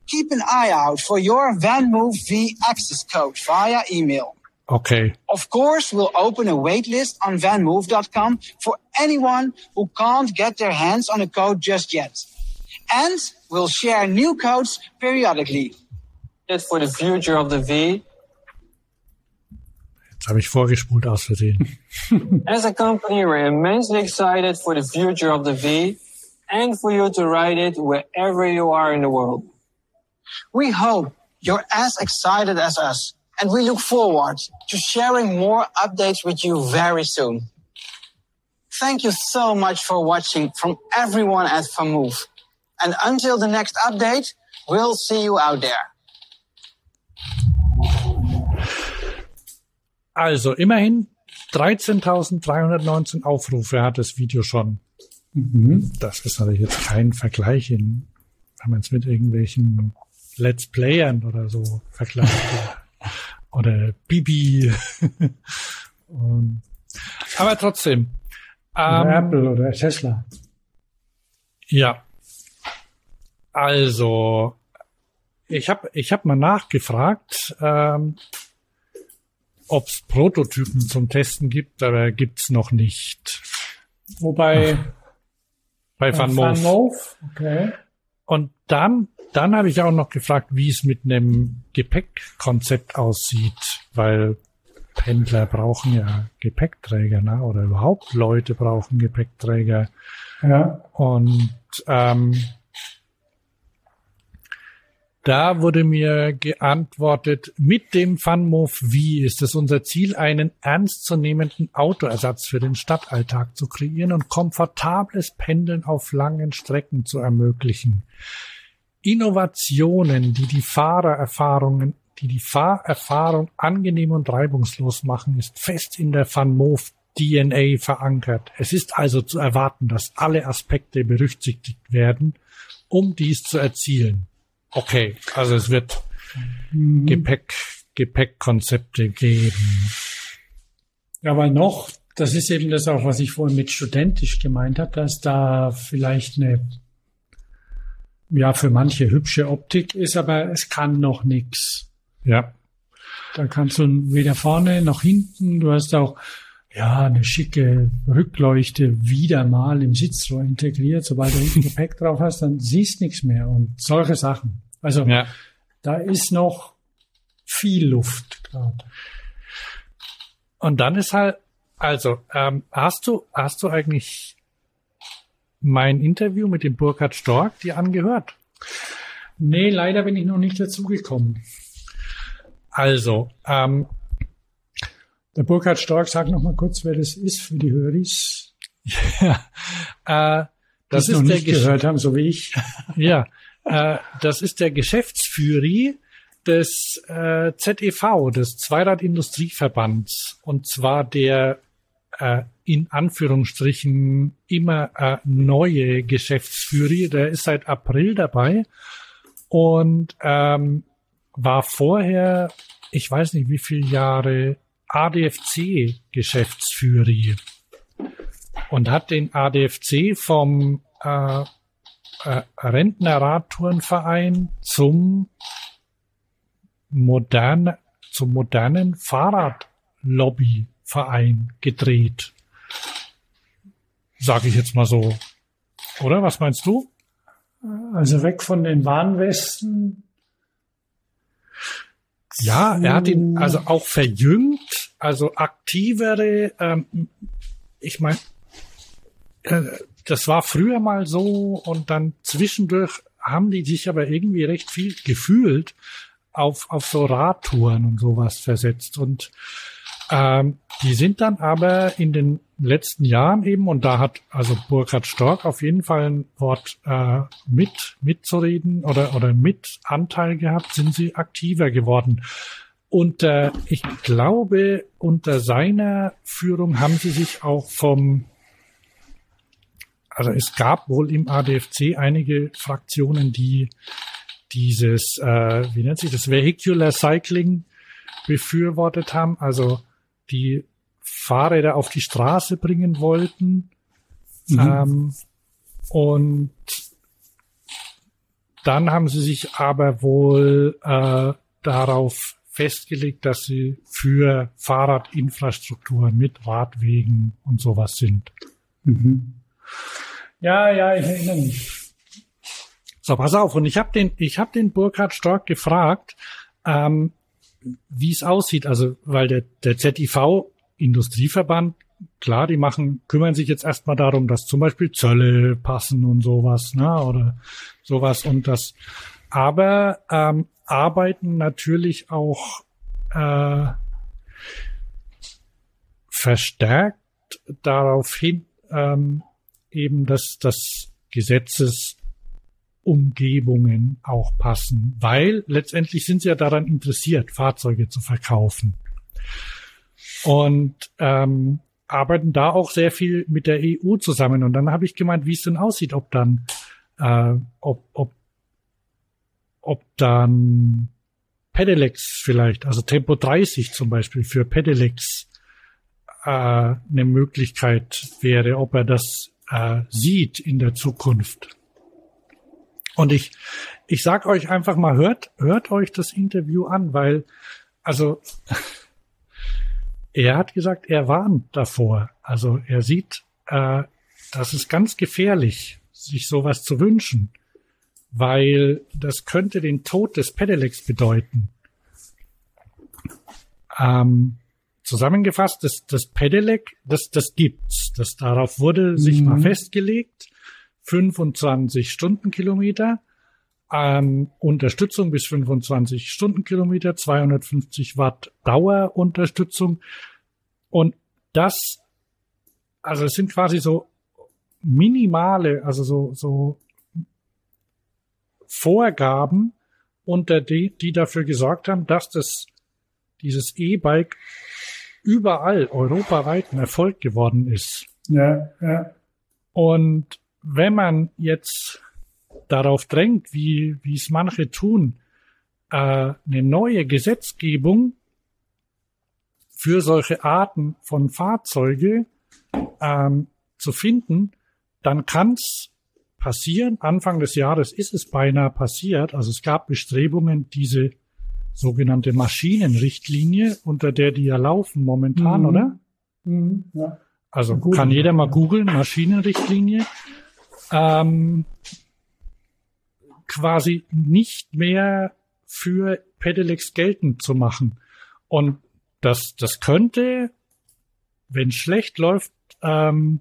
Keep an eye out for your Venmo V access code via email. Okay. Of course, we'll open a waitlist on vanmove.com for anyone who can't get their hands on a code just yet. And we'll share new codes periodically. For the future of the V, Jetzt habe ich vorgespult aus Versehen. As a company, we're immensely excited for the future of the V and for you to ride it wherever you are in the world. We hope you're as excited as us and we look forward to sharing more updates with you very soon. Thank you so much for watching from everyone at FAMove. And until the next update, we'll see you out there. Also immerhin 13.319 Aufrufe hat das Video schon. Mhm. Das ist natürlich jetzt kein Vergleich, in, wenn man es mit irgendwelchen Let's Playern oder so vergleicht. oder Bibi. Aber trotzdem. Oder ähm, Apple oder Tesla. Ja. Also, ich habe ich hab mal nachgefragt, ähm, ob es Prototypen zum Testen gibt, aber gibt's noch nicht. Wobei bei. Van Moof. Okay. Und dann, dann habe ich auch noch gefragt, wie es mit einem Gepäckkonzept aussieht, weil Pendler brauchen ja Gepäckträger, ne? oder überhaupt Leute brauchen Gepäckträger. Ja. Und ähm, da wurde mir geantwortet, mit dem FunMove V ist es unser Ziel, einen ernstzunehmenden Autoersatz für den Stadtalltag zu kreieren und komfortables Pendeln auf langen Strecken zu ermöglichen. Innovationen, die die Fahrererfahrungen, die die Fahrerfahrung angenehm und reibungslos machen, ist fest in der FunMove DNA verankert. Es ist also zu erwarten, dass alle Aspekte berücksichtigt werden, um dies zu erzielen. Okay, also es wird mhm. Gepäck, Gepäckkonzepte geben. Ja, weil noch, das ist eben das auch, was ich vorhin mit studentisch gemeint habe, dass da vielleicht eine, ja, für manche hübsche Optik ist, aber es kann noch nichts. Ja. Da kannst du weder vorne noch hinten, du hast auch, ja, eine schicke Rückleuchte wieder mal im Sitzrohr integriert. Sobald du hinten Gepäck drauf hast, dann siehst nichts mehr und solche Sachen. Also ja. da ist noch viel Luft gerade. Und dann ist halt, also ähm, hast du hast du eigentlich mein Interview mit dem Burkhard Stork dir angehört? Nee, leider bin ich noch nicht dazugekommen. Also, ähm, der Burkhard Stork, sag noch mal kurz, wer das ist für die Höris. ja, äh, das ist noch nicht gehört haben, so wie ich. ja, äh, das ist der Geschäftsführer des äh, ZEV, des Zweiradindustrieverbands, und zwar der äh, in Anführungsstrichen immer äh, neue Geschäftsführer. Der ist seit April dabei und ähm, war vorher, ich weiß nicht wie viele Jahre, ADFC-Geschäftsführer und hat den ADFC vom äh, äh, Rentnerradtourenverein zum moderne, zum modernen Fahrradlobbyverein gedreht. Sag ich jetzt mal so. Oder was meinst du? Also weg von den Warnwesten. Ja, er hat ihn also auch verjüngt, also aktivere, ähm, ich meine, äh, das war früher mal so und dann zwischendurch haben die sich aber irgendwie recht viel gefühlt auf, auf so Radtouren und sowas versetzt. Und ähm, die sind dann aber in den letzten Jahren eben, und da hat also Burkhard Stork auf jeden Fall ein Wort äh, mit mitzureden oder, oder mit Anteil gehabt, sind sie aktiver geworden. Und äh, ich glaube, unter seiner Führung haben sie sich auch vom also es gab wohl im ADFC einige Fraktionen, die dieses, äh, wie nennt sich das, Vehicular Cycling befürwortet haben, also die Fahrräder auf die Straße bringen wollten. Mhm. Ähm, und dann haben sie sich aber wohl äh, darauf festgelegt, dass sie für Fahrradinfrastruktur mit Radwegen und sowas sind. Mhm. Ja, ja, ich erinnere mich. So, pass auf. Und ich habe den, ich habe den Burkhard Stork gefragt, ähm, wie es aussieht. Also, weil der, der ZIV Industrieverband, klar, die machen, kümmern sich jetzt erstmal darum, dass zum Beispiel Zölle passen und sowas, ne, oder sowas und das, aber ähm, arbeiten natürlich auch äh, verstärkt darauf hin, ähm, eben, dass das Gesetzesumgebungen auch passen, weil letztendlich sind sie ja daran interessiert, Fahrzeuge zu verkaufen. Und ähm, arbeiten da auch sehr viel mit der EU zusammen. Und dann habe ich gemeint, wie es denn aussieht, ob dann, äh, ob, ob, ob dann Pedelecs vielleicht, also Tempo 30 zum Beispiel für Pedelecs äh, eine Möglichkeit wäre, ob er das äh, sieht in der Zukunft. Und ich, ich sag euch einfach mal, hört, hört euch das Interview an, weil, also, er hat gesagt, er warnt davor. Also er sieht, äh, das ist ganz gefährlich, sich sowas zu wünschen, weil das könnte den Tod des Pedelecs bedeuten. Ähm, zusammengefasst, das, das Pedelec, das, das gibt's. Das, darauf wurde sich mhm. mal festgelegt. 25 Stundenkilometer, ähm, Unterstützung bis 25 Stundenkilometer, 250 Watt Dauerunterstützung. Und das, also es sind quasi so minimale, also so, so Vorgaben, unter die, die dafür gesorgt haben, dass das, dieses E-Bike überall europaweit ein Erfolg geworden ist. Ja, ja. Und wenn man jetzt darauf drängt, wie, wie es manche tun, äh, eine neue Gesetzgebung für solche Arten von Fahrzeuge ähm, zu finden, dann kann es passieren. Anfang des Jahres ist es beinahe passiert. Also es gab Bestrebungen, diese sogenannte Maschinenrichtlinie, unter der die ja laufen momentan, mhm. oder? Mhm, ja. Also Gut, kann jeder mal googeln, Maschinenrichtlinie. Ähm, quasi nicht mehr für Pedelecs geltend zu machen. Und das, das könnte, wenn es schlecht läuft, ähm,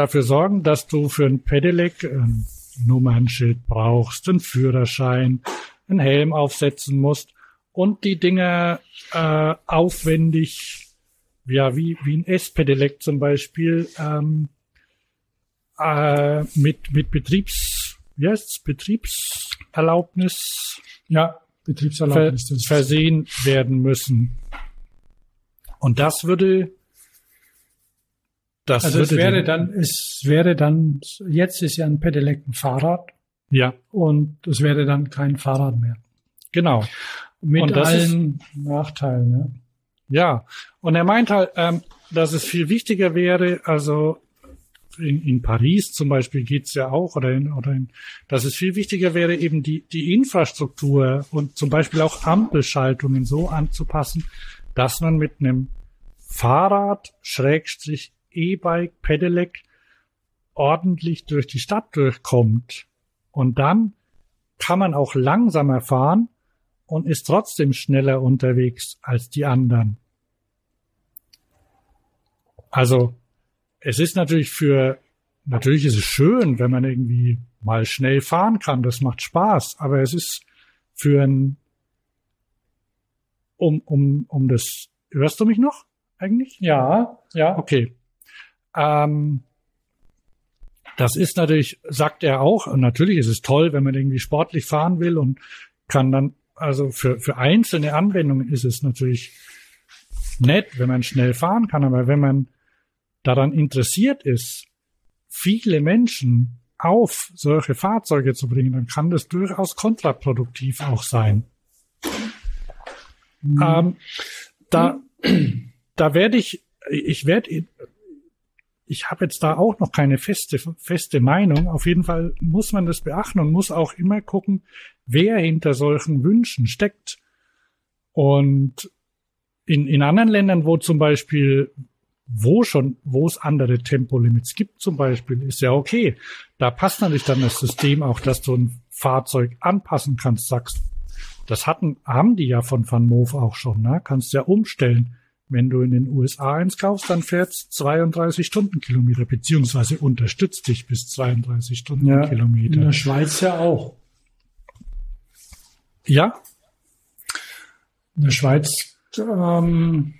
dafür sorgen, dass du für ein Pedelec ein Nummernschild brauchst, einen Führerschein, einen Helm aufsetzen musst und die Dinger äh, aufwendig, ja, wie, wie ein S-Pedelec zum Beispiel, ähm, äh, mit, mit Betriebs, heißt's, Betriebserlaubnis, ja, Betriebserlaubnis ver versehen werden müssen. Und das würde das also es wäre dann, es wäre dann, jetzt ist ja ein Pedelec ein Fahrrad. Ja. Und es wäre dann kein Fahrrad mehr. Genau. Mit allen ist, Nachteilen, ja. Ja. Und er meint halt, ähm, dass es viel wichtiger wäre, also in, in Paris zum Beispiel geht's ja auch, oder in, oder in, dass es viel wichtiger wäre, eben die, die Infrastruktur und zum Beispiel auch Ampelschaltungen so anzupassen, dass man mit einem Fahrrad, Schrägstrich, E-Bike, Pedelec ordentlich durch die Stadt durchkommt. Und dann kann man auch langsamer fahren und ist trotzdem schneller unterwegs als die anderen. Also es ist natürlich für, natürlich ist es schön, wenn man irgendwie mal schnell fahren kann, das macht Spaß, aber es ist für ein, um, um, um das, hörst du mich noch eigentlich? Ja, ja. Okay. Ähm, das ist natürlich, sagt er auch, und natürlich ist es toll, wenn man irgendwie sportlich fahren will und kann dann, also für, für einzelne Anwendungen ist es natürlich nett, wenn man schnell fahren kann, aber wenn man daran interessiert ist, viele Menschen auf solche Fahrzeuge zu bringen, dann kann das durchaus kontraproduktiv auch sein. Mhm. Ähm, da, da werde ich, ich werde, ich habe jetzt da auch noch keine feste, feste Meinung. Auf jeden Fall muss man das beachten und muss auch immer gucken, wer hinter solchen Wünschen steckt. Und in, in anderen Ländern, wo zum Beispiel wo schon, wo es andere Tempolimits gibt zum Beispiel, ist ja okay. Da passt natürlich dann das System auch, dass du ein Fahrzeug anpassen kannst, sagst. Das hatten, haben die ja von Van Moof auch schon, ne? Kannst ja umstellen. Wenn du in den USA eins kaufst, dann fährst 32 Stundenkilometer, beziehungsweise unterstützt dich bis 32 Stundenkilometer. Ja, in der Schweiz ja auch. Ja? In der Schweiz ähm,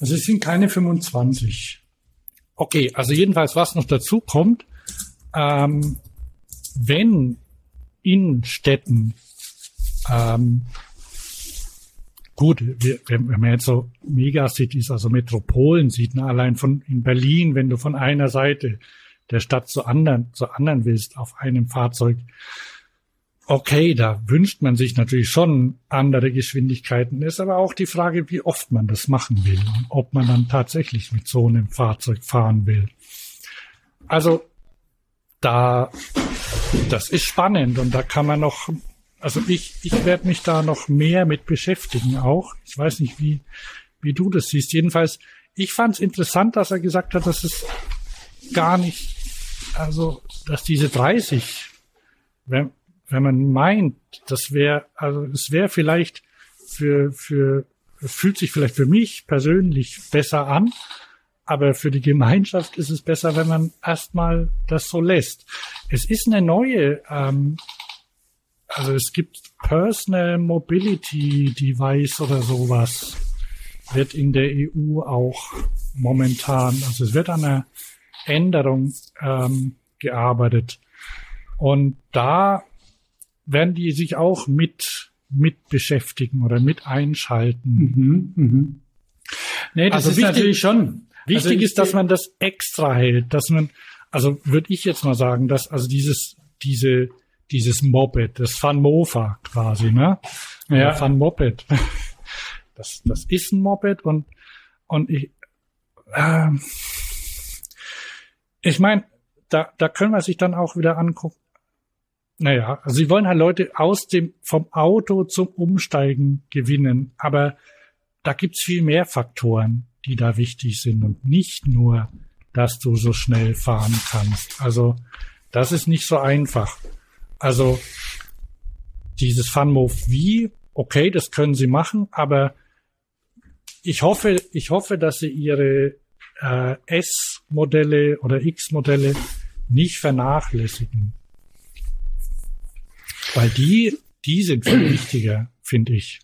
also es sind keine 25. Okay, also jedenfalls, was noch dazu kommt, ähm, wenn in Städten ähm, gut, wir, wenn man jetzt so Megacities, also Metropolen sieht, ne, allein von in Berlin, wenn du von einer Seite der Stadt zur anderen, zur anderen willst auf einem Fahrzeug, Okay, da wünscht man sich natürlich schon andere Geschwindigkeiten. Ist aber auch die Frage, wie oft man das machen will und ob man dann tatsächlich mit so einem Fahrzeug fahren will. Also da, das ist spannend und da kann man noch, also ich, ich werde mich da noch mehr mit beschäftigen auch. Ich weiß nicht, wie, wie du das siehst. Jedenfalls, ich fand es interessant, dass er gesagt hat, dass es gar nicht, also, dass diese 30, wenn, wenn man meint, das wäre, also es wäre vielleicht für, für, fühlt sich vielleicht für mich persönlich besser an, aber für die Gemeinschaft ist es besser, wenn man erstmal das so lässt. Es ist eine neue, ähm, also es gibt Personal Mobility Device oder sowas, wird in der EU auch momentan, also es wird an einer Änderung ähm, gearbeitet. Und da werden die sich auch mit, mit beschäftigen oder mit einschalten. Mhm, mhm. Nee, das also ist wichtig, natürlich schon. Wichtig also ist, dass man das extra hält, dass man, also würde ich jetzt mal sagen, dass also dieses, diese, dieses Moped, das Fun Mofa quasi, ne? Ja. Fun Moped. Das, das ist ein Moped und, und ich, äh, ich meine, da, da können wir sich dann auch wieder angucken, naja, also sie wollen halt Leute aus dem, vom Auto zum Umsteigen gewinnen. Aber da gibt's viel mehr Faktoren, die da wichtig sind und nicht nur, dass du so schnell fahren kannst. Also, das ist nicht so einfach. Also, dieses FunMove V, okay, das können sie machen, aber ich hoffe, ich hoffe, dass sie ihre äh, S-Modelle oder X-Modelle nicht vernachlässigen. Weil die, die sind viel wichtiger, finde ich.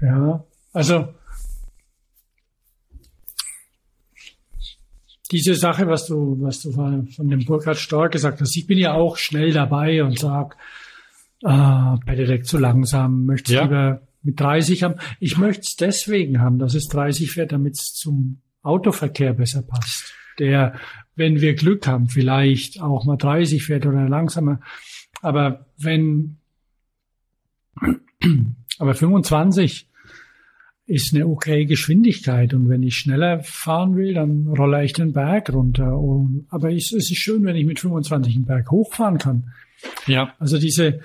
Ja, also diese Sache, was du, was du von dem Burkhard Stork gesagt hast, ich bin ja auch schnell dabei und sag, ah, Pedelec zu langsam, möchte ja. lieber mit 30 haben. Ich möchte es deswegen haben, dass es 30 fährt, damit es zum Autoverkehr besser passt. Der wenn wir Glück haben, vielleicht auch mal 30 fährt oder langsamer. Aber wenn, aber 25, ist eine okay Geschwindigkeit. Und wenn ich schneller fahren will, dann rolle ich den Berg runter. Und, aber es, es ist schön, wenn ich mit 25 den Berg hochfahren kann. Ja. Also diese,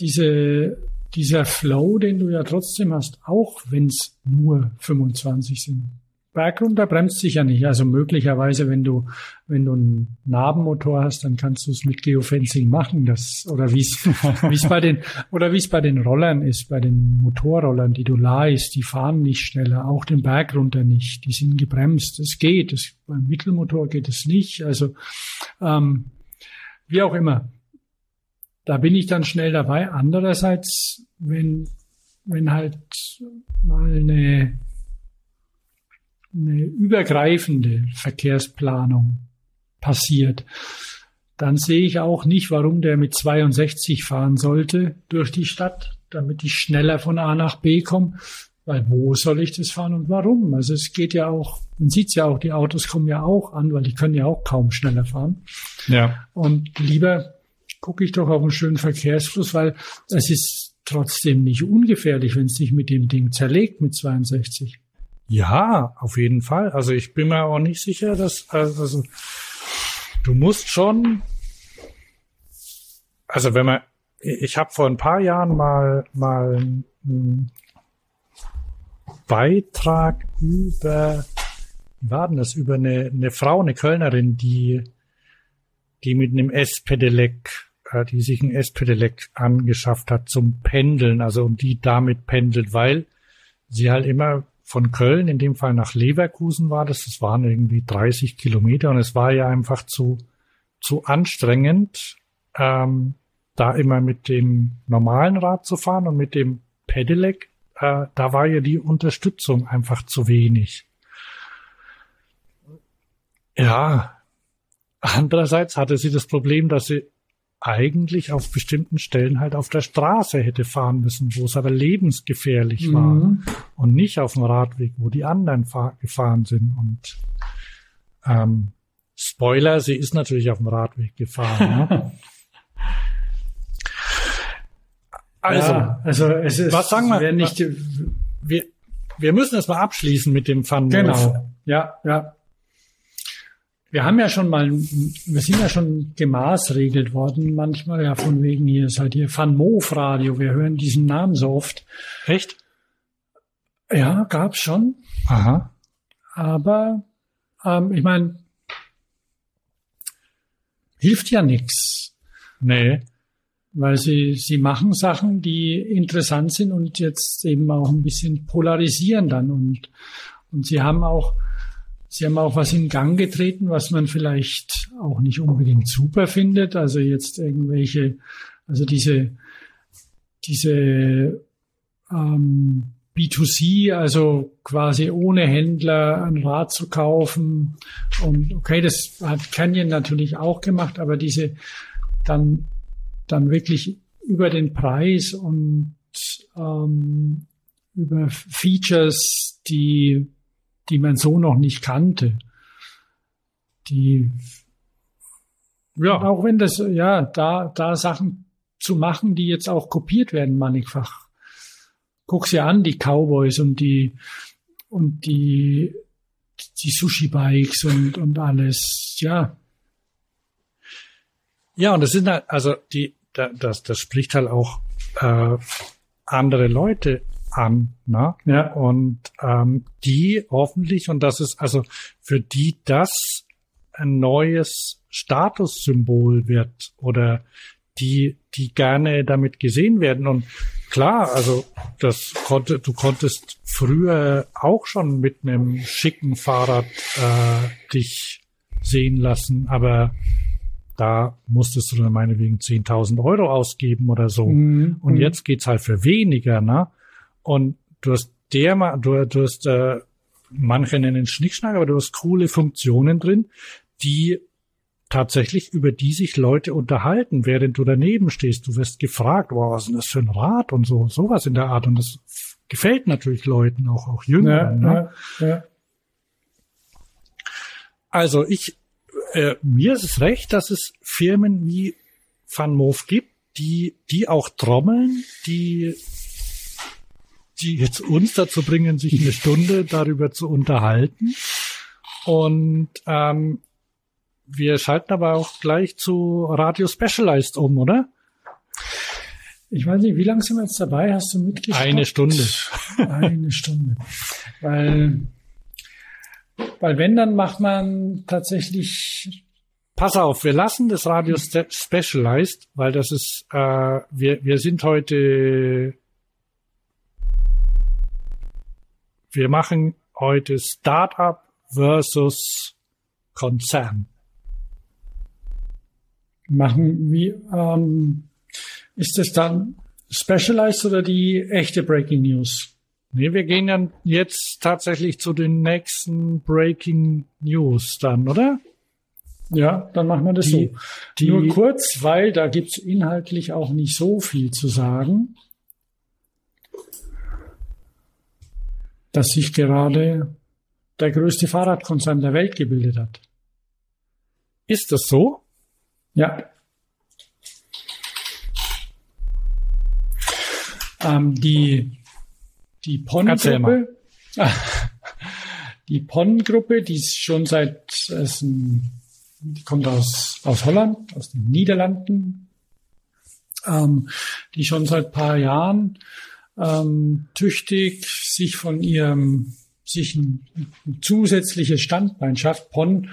diese, dieser Flow, den du ja trotzdem hast, auch wenn es nur 25 sind. Berg runter bremst sich ja nicht. Also möglicherweise, wenn du, wenn du einen Nabenmotor hast, dann kannst du es mit Geofencing machen. Das, oder wie es, wie es bei den, oder wie es bei den Rollern ist, bei den Motorrollern, die du leihst, die fahren nicht schneller, auch den Berg runter nicht. Die sind gebremst. Es geht. Es, beim Mittelmotor geht es nicht. Also, ähm, wie auch immer. Da bin ich dann schnell dabei. Andererseits, wenn, wenn halt mal eine, eine übergreifende Verkehrsplanung passiert, dann sehe ich auch nicht, warum der mit 62 fahren sollte durch die Stadt, damit ich schneller von A nach B komme. Weil wo soll ich das fahren und warum? Also es geht ja auch, man sieht ja auch, die Autos kommen ja auch an, weil die können ja auch kaum schneller fahren. Ja. Und lieber gucke ich doch auf einen schönen Verkehrsfluss, weil es ist trotzdem nicht ungefährlich, wenn es sich mit dem Ding zerlegt mit 62. Ja, auf jeden Fall. Also ich bin mir auch nicht sicher, dass also du musst schon also wenn man ich habe vor ein paar Jahren mal mal einen Beitrag über wie war denn das über eine, eine Frau, eine Kölnerin, die die mit einem S-Pedelec, äh, die sich ein S-Pedelec angeschafft hat zum Pendeln, also und die damit pendelt, weil sie halt immer von Köln, in dem Fall nach Leverkusen war das, das waren irgendwie 30 Kilometer und es war ja einfach zu, zu anstrengend, ähm, da immer mit dem normalen Rad zu fahren und mit dem Pedelec, äh, da war ja die Unterstützung einfach zu wenig. Ja, andererseits hatte sie das Problem, dass sie eigentlich auf bestimmten Stellen halt auf der Straße hätte fahren müssen, wo es aber lebensgefährlich war Mhm. und nicht auf dem Radweg, wo die anderen fahr gefahren sind. Und ähm, Spoiler, sie ist natürlich auf dem Radweg gefahren. ne? Also, ja, also es ist, was sagen wir- nicht, wir, wir müssen es mal abschließen mit dem Fun. genau, ja, ja. Wir haben ja schon mal, wir sind ja schon gemaßregelt worden, manchmal ja von wegen hier, ist halt hier Van Moof Radio, wir hören diesen Namen so oft. Echt? Ja, gab's schon, Aha. aber ähm, ich meine, hilft ja nix. Nee. weil sie, sie machen Sachen, die interessant sind und jetzt eben auch ein bisschen polarisieren dann und, und sie haben auch, sie haben auch was in Gang getreten, was man vielleicht auch nicht unbedingt super findet. Also jetzt irgendwelche, also diese, diese, ähm, B2C, also quasi ohne Händler ein Rad zu kaufen. Und okay, das hat Canyon natürlich auch gemacht, aber diese dann dann wirklich über den Preis und ähm, über Features, die, die man so noch nicht kannte. Die, Ja. auch wenn das, ja, da, da Sachen zu machen, die jetzt auch kopiert werden, mannigfach. Guck's ja an, die Cowboys und die, und die, die Sushi-Bikes und, und alles, ja. Ja, und das sind halt, also die, da- das, das spricht halt auch äh, andere Leute an, ne? Ja. Und ähm, die hoffentlich, und das ist also für die das ein neues Statussymbol wird oder die, die gerne damit gesehen werden. Und klar, also das konnte, du konntest früher auch schon mit einem schicken Fahrrad äh, dich sehen lassen, aber da musstest du dann meinetwegen 10.000 Euro ausgeben oder so. Mhm. Und Mhm. jetzt geht's halt für weniger, ne? Und du hast der, du, du hast, äh, manche nennen es Schnickschnack, aber du hast coole Funktionen drin, die tatsächlich über die sich Leute unterhalten, während du daneben stehst. Du wirst gefragt, wow, was ist denn das für ein Rad und so, sowas in der Art. Und das gefällt natürlich Leuten, auch, auch ja, Jüngeren. ne? ja, ja. Also ich, äh, mir ist es recht, dass es Firmen wie Van Moof gibt, die, die auch trommeln, die, die jetzt uns dazu bringen, sich eine Stunde darüber zu unterhalten. Und ähm, wir schalten aber auch gleich zu Radio Specialized um, oder? Ich weiß nicht, wie lange sind wir jetzt dabei? Hast du mitgeschrieben? Eine Stunde. Eine Stunde. Weil, weil wenn, dann macht man tatsächlich. Pass auf, wir lassen das Radio Specialized, weil das ist, äh, wir, wir sind heute, wir machen heute Startup versus Konzern. Machen wir, ähm, ist das dann Specialized oder die echte Breaking News? Nee, wir gehen dann jetzt tatsächlich zu den nächsten Breaking News dann, oder? Ja, dann machen wir das Die- so. die- Nur kurz, weil da gibt's inhaltlich auch nicht so viel zu sagen, dass sich gerade der größte Fahrradkonzern der Welt gebildet hat. Ist das so? Ja. Ähm, die die PON-Gruppe, die PON-Gruppe, die ist schon seit, ist ein, die kommt aus, aus Holland, aus den Niederlanden, ähm, die schon seit paar Jahren ähm, tüchtig sich von ihrem, sich ein, ein zusätzliches Standbein schafft. PON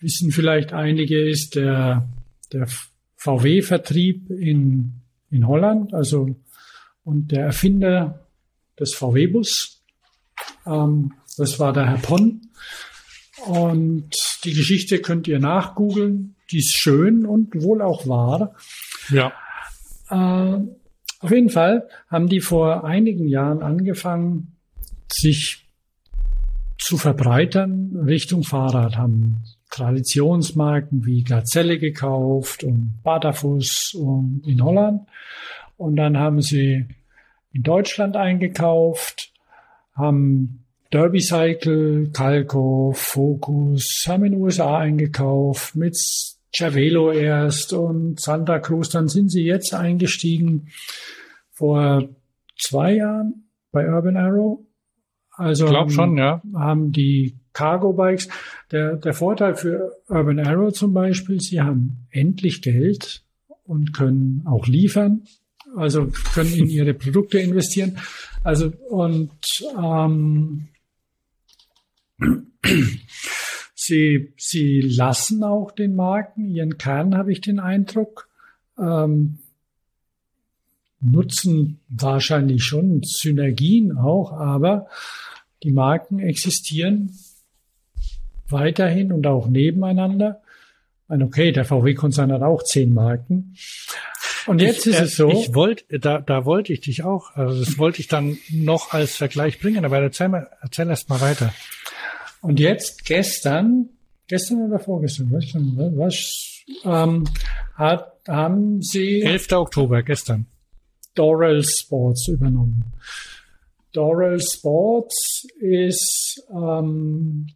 wissen vielleicht einige, ist der, der VW-Vertrieb in, in Holland, also und der Erfinder des VW-Bus. Ähm, das war der Herr Pon. Und die Geschichte könnt ihr nachgoogeln. Die ist schön und wohl auch wahr. Ja. Äh, auf jeden Fall haben die vor einigen Jahren angefangen, sich zu verbreitern Richtung Fahrrad, haben Traditionsmarken wie Gazelle gekauft und Badafus und in Holland. Und dann haben sie in Deutschland eingekauft, haben Derby Cycle, Calco, Focus, haben in den USA eingekauft, mit Cervelo erst und Santa Cruz. Dann sind sie jetzt eingestiegen vor zwei Jahren bei Urban Arrow. Also Ich glaube haben- schon, ja. haben die Cargo Bikes. Der, der Vorteil für Urban Arrow zum Beispiel, sie haben endlich Geld und können auch liefern. Also können in ihre Produkte investieren. Also und ähm, sie, sie lassen auch den Marken ihren Kern, habe ich den Eindruck. Ähm, nutzen wahrscheinlich schon Synergien auch, aber die Marken existieren weiterhin und auch nebeneinander. Meine, okay, der VW-Konzern hat auch zehn Marken. Und jetzt ich, ist äh, es so. Ich wollte, da, da wollte ich dich auch, also das wollte ich dann noch als Vergleich bringen, aber erzähl, mal, erzähl erst mal weiter. Und jetzt gestern, gestern oder vorgestern, was, was ähm, hat, haben sie 11. Oktober, gestern. Doral Sports übernommen. Doral Sports ist ähm,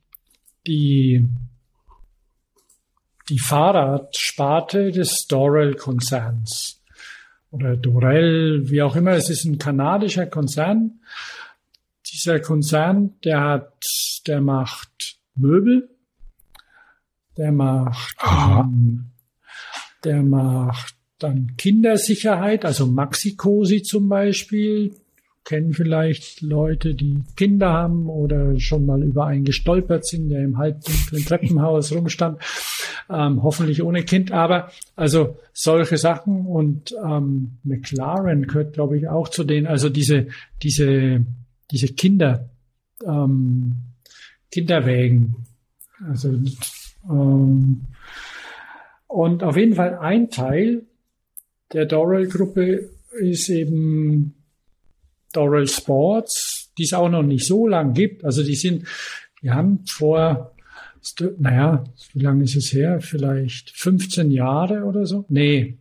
die, die Fahrradsparte des Doral-Konzerns. Oder Dorel, wie auch immer. Es ist ein kanadischer Konzern. Dieser Konzern, der hat, der macht Möbel, der macht, ähm, der macht dann Kindersicherheit, also Maxi-Cosi zum Beispiel. Kennen vielleicht Leute, die Kinder haben oder schon mal über einen gestolpert sind, der im halbdunklen Treppenhaus rumstand. Ähm, hoffentlich ohne Kind, aber also solche Sachen und ähm, McLaren gehört, glaube ich, auch zu denen. Also diese diese diese Kinder ähm, Kinderwägen. Also ähm, und auf jeden Fall ein Teil der Doral-Gruppe ist eben Doral Sports, die es auch noch nicht so lang gibt. Also die sind, die haben vor, naja, wie lange ist es her? Vielleicht 15 Jahre oder so? Nee.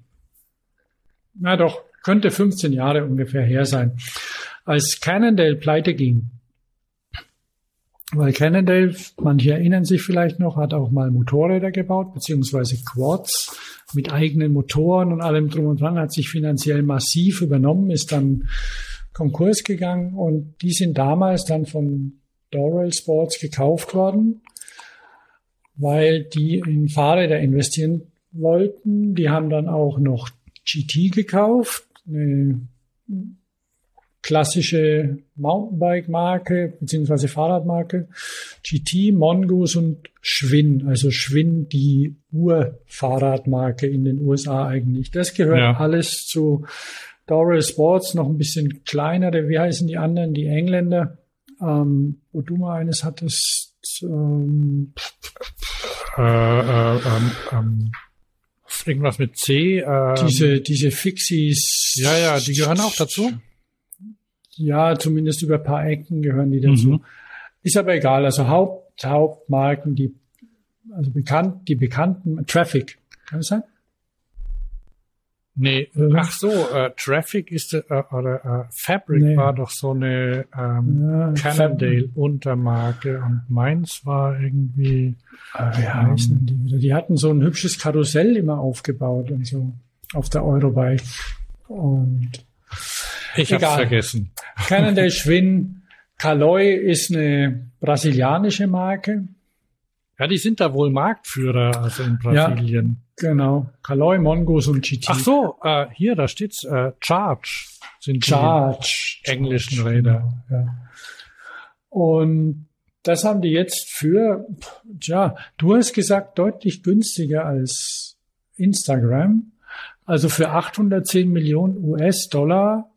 Na doch, könnte 15 Jahre ungefähr her sein. Als Cannondale pleite ging, weil Cannondale, manche erinnern sich vielleicht noch, hat auch mal Motorräder gebaut, beziehungsweise Quads mit eigenen Motoren und allem drum und dran, hat sich finanziell massiv übernommen, ist dann Konkurs gegangen und die sind damals dann von Doral Sports gekauft worden, weil die in Fahrräder investieren wollten. Die haben dann auch noch GT gekauft, eine klassische Mountainbike-Marke beziehungsweise Fahrradmarke, GT, Mongoose und Schwinn, also Schwinn die Urfahrradmarke in den USA eigentlich. Das gehört ja. alles zu Doral Sports, noch ein bisschen kleinere, wie heißen die anderen, die Engländer, ähm, wo du mal eines hattest, ähm, äh, äh, ähm, ähm, irgendwas mit C. Ähm, diese, diese Fixies. Ja, ja, die gehören auch dazu. Ja, zumindest über ein paar Ecken gehören die dazu. Mhm. Ist aber egal. Also Haupt, Hauptmarken, die, also bekannt, die bekannten, Traffic, kann es sein? Nee, ach so, äh, Traffic ist, äh, oder äh, Fabric nee. war doch so eine ähm, ja, Cannondale-Untermarke und meins war irgendwie. Äh, wie heißen die wieder? Die hatten so ein hübsches Karussell immer aufgebaut und so auf der Eurobike. Und ich hab's vergessen. Cannondale Schwinn. Caloi ist eine brasilianische Marke. Ja, die sind da wohl Marktführer, also in Brasilien. Ja, genau. Caloi, Mongoose und GT. Ach so, äh, hier, da steht's, äh, Charge sind Charge. die englischen Charge, Räder. Genau, ja. Und das haben die jetzt für, tja, du hast gesagt, deutlich günstiger als Instagram. Also für 810 Millionen US-Dollar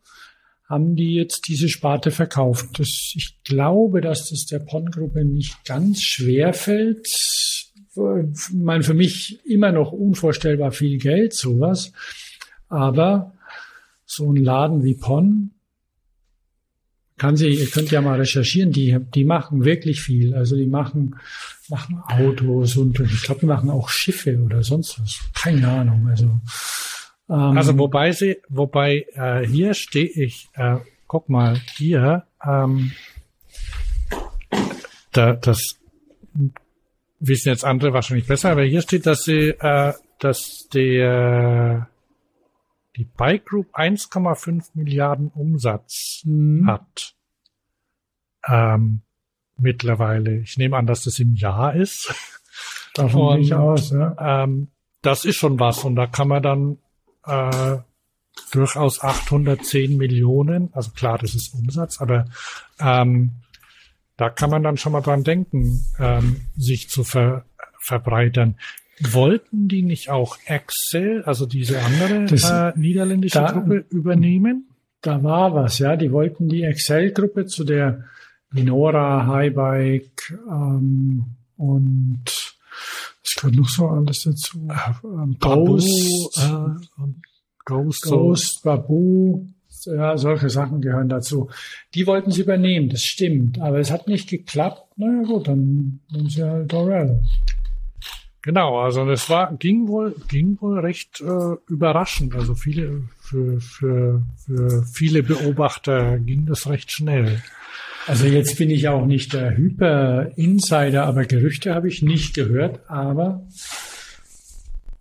haben die jetzt diese Sparte verkauft. Das, ich glaube, dass das der PON-Gruppe nicht ganz schwer fällt. Mein, für mich immer noch unvorstellbar viel Geld, sowas. Aber so ein Laden wie PON, kann sie, ihr könnt ja mal recherchieren, die, die machen wirklich viel. Also die machen, machen Autos und ich glaube, die machen auch Schiffe oder sonst was. Keine Ahnung. Also ähm, also wobei sie, wobei äh, hier stehe ich, äh, guck mal hier, ähm, da, das wissen jetzt andere wahrscheinlich besser, aber hier steht, dass sie, äh, dass der die Bike Group 1,5 Milliarden Umsatz mhm. hat. Ähm, mittlerweile. Ich nehme an, dass das im Jahr ist. Davon gehe ich aus, ja. Ähm, das ist schon was und da kann man dann äh, durchaus 810 Millionen. Also klar, das ist Umsatz, aber ähm, da kann man dann schon mal dran denken, ähm, sich zu ver verbreitern. Wollten die nicht auch Excel, also diese andere das, äh, niederländische da, Gruppe, übernehmen? Da war was, ja. Die wollten die Excel-Gruppe zu der Minora, Highbike ähm, und gehört noch so alles dazu. Ähm, Ghost, äh, Ghost, Ghost, Babu, ja, solche Sachen gehören dazu. Die wollten sie übernehmen, das stimmt, aber es hat nicht geklappt. Na ja, gut, dann nehmen sie halt Dorel. Genau, also das war ging wohl ging wohl recht äh, überraschend. Also viele für für für viele Beobachter ging das recht schnell. Also jetzt bin ich auch nicht der Hyper-Insider, aber Gerüchte habe ich nicht gehört. Aber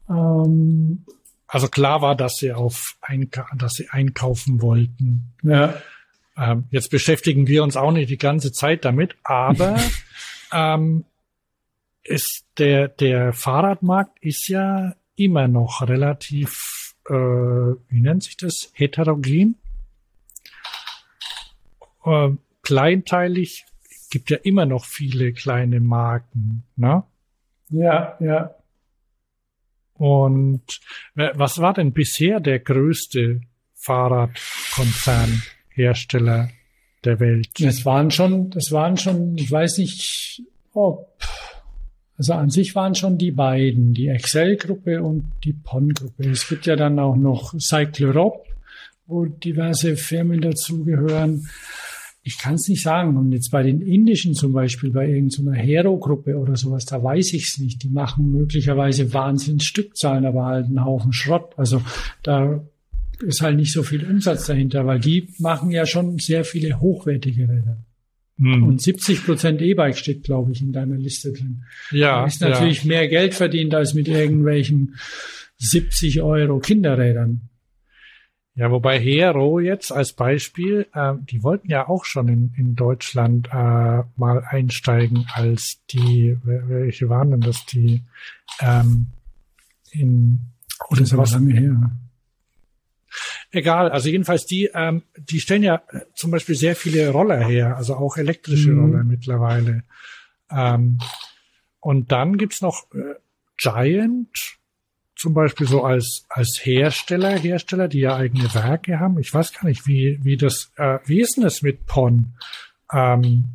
ähm, also klar war, dass sie auf dass sie einkaufen wollten. Ja. Ähm, jetzt beschäftigen wir uns auch nicht die ganze Zeit damit, aber ähm, ist der der Fahrradmarkt ist ja immer noch relativ äh, wie nennt sich das heterogen. Äh, kleinteilig gibt ja immer noch viele kleine Marken, ne? Ja, ja. Und was war denn bisher der größte Fahrradkonzernhersteller der Welt? Das waren schon, das waren schon, ich weiß nicht, ob, also an sich waren schon die beiden, die Excel-Gruppe und die PON-Gruppe. Es gibt ja dann auch noch Cyclorop, wo diverse Firmen dazugehören ich kann es nicht sagen. Und jetzt bei den indischen zum Beispiel, bei irgendeiner Hero-Gruppe oder sowas, da weiß ich es nicht. Die machen möglicherweise Wahnsinns Stückzahlen, aber halt einen Haufen Schrott. Also da ist halt nicht so viel Umsatz dahinter, weil die machen ja schon sehr viele hochwertige Räder. Hm. Und 70 Prozent E-Bike steht, glaube ich, in deiner Liste drin. Ja. Da ist natürlich ja. mehr Geld verdient als mit irgendwelchen 70 Euro Kinderrädern. Ja, wobei Hero jetzt als Beispiel, äh, die wollten ja auch schon in, in Deutschland äh, mal einsteigen als die, welche waren denn das, die ähm, in Oh, das ist aber lange her. Egal, also jedenfalls die, ähm, die stellen ja zum Beispiel sehr viele Roller her, also auch elektrische mhm. Roller mittlerweile. Ähm, und dann gibt's noch äh, Giant, zum Beispiel so als, als Hersteller, Hersteller, die ja eigene Werke haben. Ich weiß gar nicht, wie, wie das, äh, wie ist denn das mit PON? Ähm,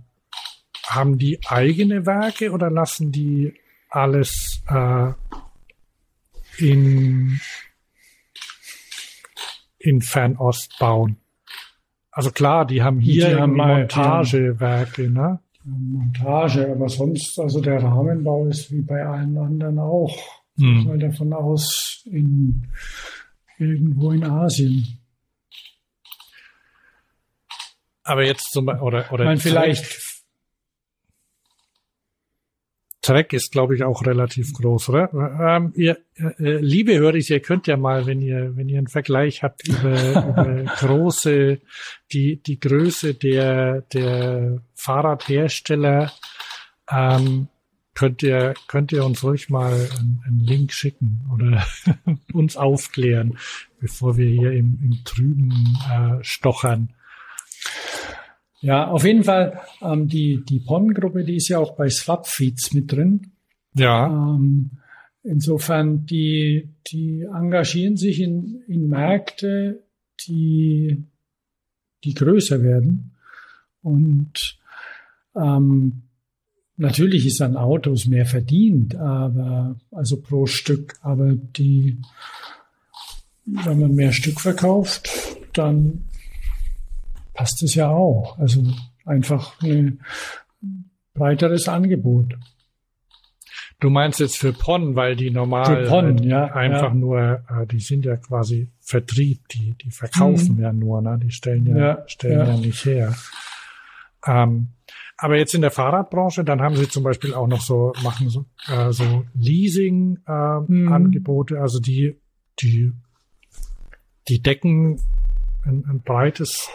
haben die eigene Werke oder lassen die alles äh, in, in Fernost bauen? Also klar, die haben hier die haben Montagewerke, ne? Montage, aber sonst, also der Rahmenbau ist wie bei allen anderen auch. Hm. Mal davon aus, in, irgendwo in Asien. Aber jetzt zum Beispiel, oder, oder. Meine, vielleicht Track ist, glaube ich, auch relativ groß, oder? Ähm, ihr, äh, liebe Hörer, ihr könnt ja mal, wenn ihr, wenn ihr einen Vergleich habt über, über große, die, die Größe der, der Fahrradhersteller, ähm, könnt ihr, könnt ihr uns ruhig mal einen, einen Link schicken oder uns aufklären, bevor wir hier im, im Trüben äh, stochern. Ja, auf jeden Fall, ähm, die, die PON-Gruppe, die ist ja auch bei Swapfeeds mit drin. Ja. Ähm, insofern, die, die engagieren sich in, in Märkte, die, die größer werden. Und ähm, natürlich ist an Autos mehr verdient, aber also pro Stück, aber die, wenn man mehr Stück verkauft, dann passt es ja auch. Also einfach ein breiteres Angebot. Du meinst jetzt für PON, weil die normal für PON, ja, einfach ja. nur, äh, die sind ja quasi Vertrieb, die, die verkaufen mhm. ja nur, ne? die stellen ja, ja stellen ja nicht her. Ähm, aber jetzt in der Fahrradbranche, dann haben sie zum Beispiel auch noch so, machen so, äh, so Leasing-Angebote, äh, mhm. also die, die, die decken ein, ein breites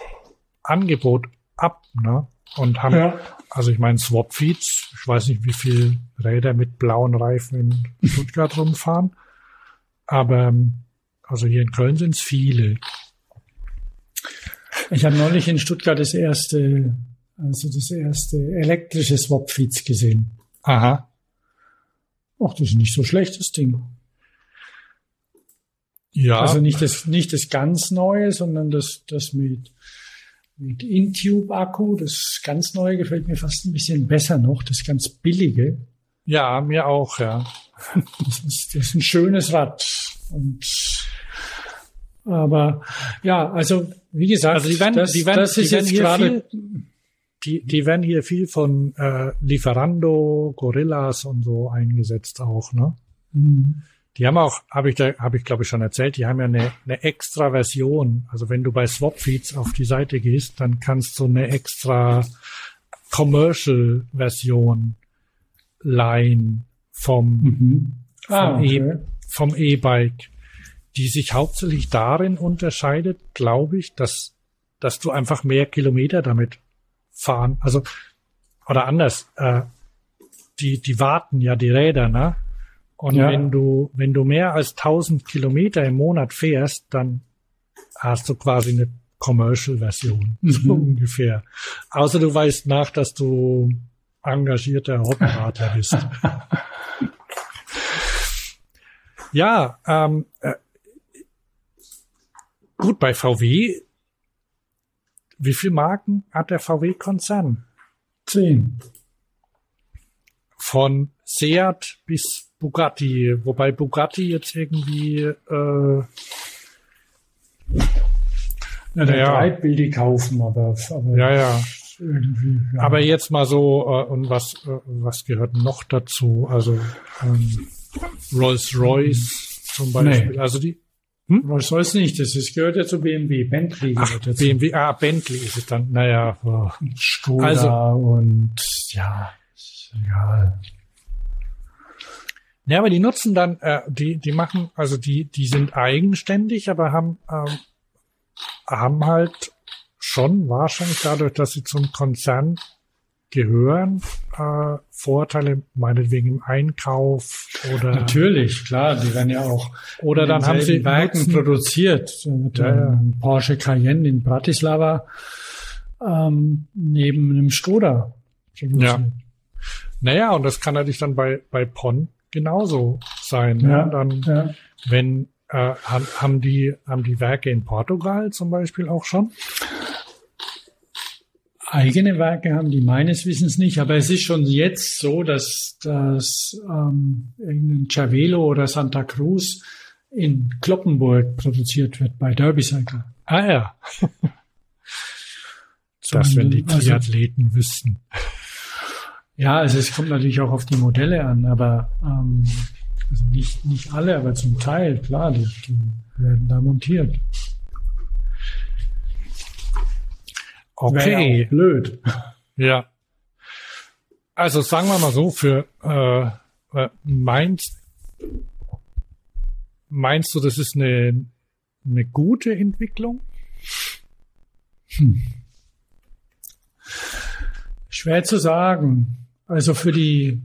Angebot ab, ne? Und haben, ja. also ich meine, Swap-Feeds, ich weiß nicht, wie viel Räder mit blauen Reifen in Stuttgart rumfahren, aber also hier in Köln sind es viele. Ich habe neulich in Stuttgart das erste, also das erste elektrische Swap-Feeds gesehen. Aha. Ach, das ist nicht so schlecht, das Ding. Ja. Also nicht das, nicht das ganz neue, sondern das, das mit mit Intube-Akku. Das ganz neue gefällt mir fast ein bisschen besser noch, das ganz billige. Ja, mir auch, ja. Das ist, das ist ein schönes Rad. Und aber ja, also wie gesagt, also die werden, das, die werden, das ist jetzt gerade die, die werden hier viel von äh, Lieferando, Gorillas und so eingesetzt auch, ne? Mhm. Die haben auch, habe ich da, habe ich glaube ich schon erzählt, die haben ja eine, eine extra Version. Also wenn du bei Swapfeeds auf die Seite gehst, dann kannst du eine extra Commercial Version leihen vom, mhm. ah, vom, okay. e, vom E-Bike, die sich hauptsächlich darin unterscheidet, glaube ich, dass, dass du einfach mehr Kilometer damit fahren, also, oder anders, äh, die, die warten ja die Räder, ne? Und ja. wenn du, wenn du mehr als 1000 Kilometer im Monat fährst, dann hast du quasi eine Commercial-Version, mhm. so ungefähr. Außer du weißt nach, dass du engagierter Hobbyradler bist. ja, ähm, äh, gut, bei VW, wie viele Marken hat der VW-Konzern? Zehn. Von Seat bis Bugatti, wobei Bugatti jetzt irgendwie äh, ja, der ja. breitbildig kaufen, aber, aber ja, ja. Irgendwie, ja. Aber jetzt mal so, äh, und was, äh, was gehört noch dazu? Also ähm, Rolls-Royce zum Beispiel. Nee. Also die hm? Rolls-Royce nicht, das ist, gehört ja zu BMW, Bentley Ach. BMW, ah, Bentley ist es dann, naja. Oh. Skoda also, und ja, egal. Ja, aber die nutzen dann, äh, die, die machen, also die, die sind eigenständig, aber haben ähm, haben halt schon wahrscheinlich dadurch, dass sie zum Konzern gehören, äh, Vorteile, meinetwegen im Einkauf oder. Natürlich, klar, die werden ja auch. Oder dann haben sie Werken nutzen, produziert. Mit ja, ja. Porsche Cayenne in Bratislava ähm, neben einem Skoda. Ja. Naja, und das kann natürlich dann bei, bei PON genauso sein. Ne? Ja, dann, ja. wenn äh, haben, haben die haben die Werke in Portugal zum Beispiel auch schon? Eigene Werke haben die meines Wissens nicht, aber es ist schon jetzt so, dass, dass ähm, irgendein Cervelo oder Santa Cruz in Kloppenburg produziert wird bei Derby Cycle. Ah ja. das, wenn die also Triathleten also, wüssten. Ja, also es kommt natürlich auch auf die Modelle an, aber ähm, also nicht, nicht alle, aber zum Teil, klar, die, die werden da montiert. Okay. Ja blöd. Ja. Also sagen wir mal so, für äh, äh, meinst, meinst du, das ist eine, eine gute Entwicklung? Hm. Schwer zu sagen. Also für die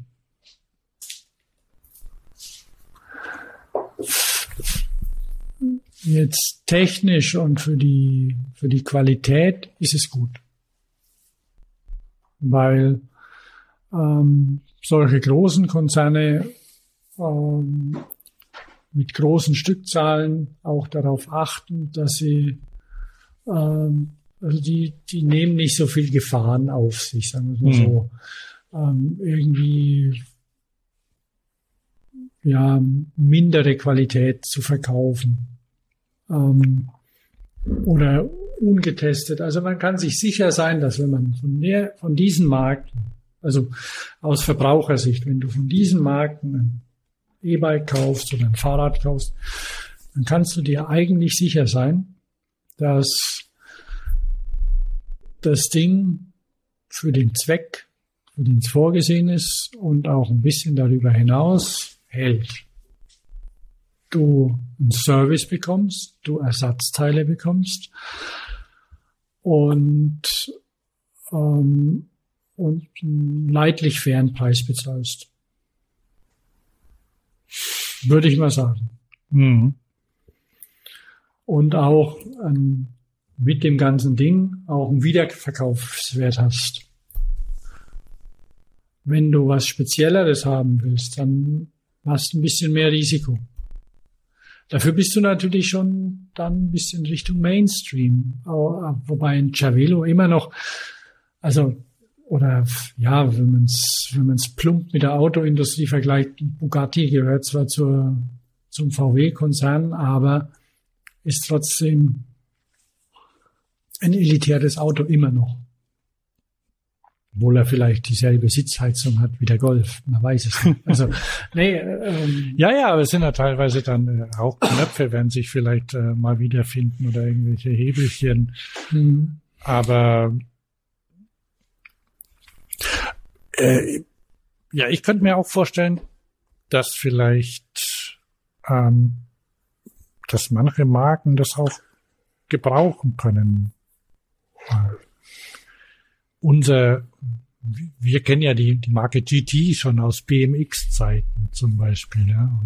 jetzt technisch und für die, für die Qualität ist es gut. Weil ähm, solche großen Konzerne ähm, mit großen Stückzahlen auch darauf achten, dass sie ähm, also die, die nehmen nicht so viel Gefahren auf sich, sagen wir mal mhm. so. Ähm, irgendwie ja, mindere Qualität zu verkaufen ähm, oder ungetestet. Also man kann sich sicher sein, dass wenn man von, der, von diesen Marken, also aus Verbrauchersicht, wenn du von diesen Marken ein E-Bike kaufst oder ein Fahrrad kaufst, dann kannst du dir eigentlich sicher sein, dass das Ding für den Zweck, für den es vorgesehen ist und auch ein bisschen darüber hinaus hält du einen Service bekommst, du Ersatzteile bekommst und, ähm, und einen leidlich fairen Preis bezahlst. Würde ich mal sagen. Mhm. Und auch ähm, mit dem ganzen Ding auch einen Wiederverkaufswert hast. Wenn du was Spezielleres haben willst, dann hast du ein bisschen mehr Risiko. Dafür bist du natürlich schon dann ein bisschen Richtung Mainstream. Wobei ein Cervelo immer noch, also, oder ja, wenn man es wenn man's plump mit der Autoindustrie vergleicht, Bugatti gehört zwar zur, zum VW-Konzern, aber ist trotzdem ein elitäres Auto immer noch obwohl er vielleicht dieselbe Sitzheizung hat wie der Golf. Man weiß es nicht. Also, nee, ähm, ja, ja, aber es sind ja teilweise dann äh, auch Knöpfe, werden sich vielleicht äh, mal wiederfinden oder irgendwelche Hebelchen. Mhm. Aber äh, ja, ich könnte mir auch vorstellen, dass vielleicht, ähm, dass manche Marken das auch gebrauchen können unser, wir kennen ja die, die Marke GT schon aus BMX-Zeiten zum Beispiel. Ja.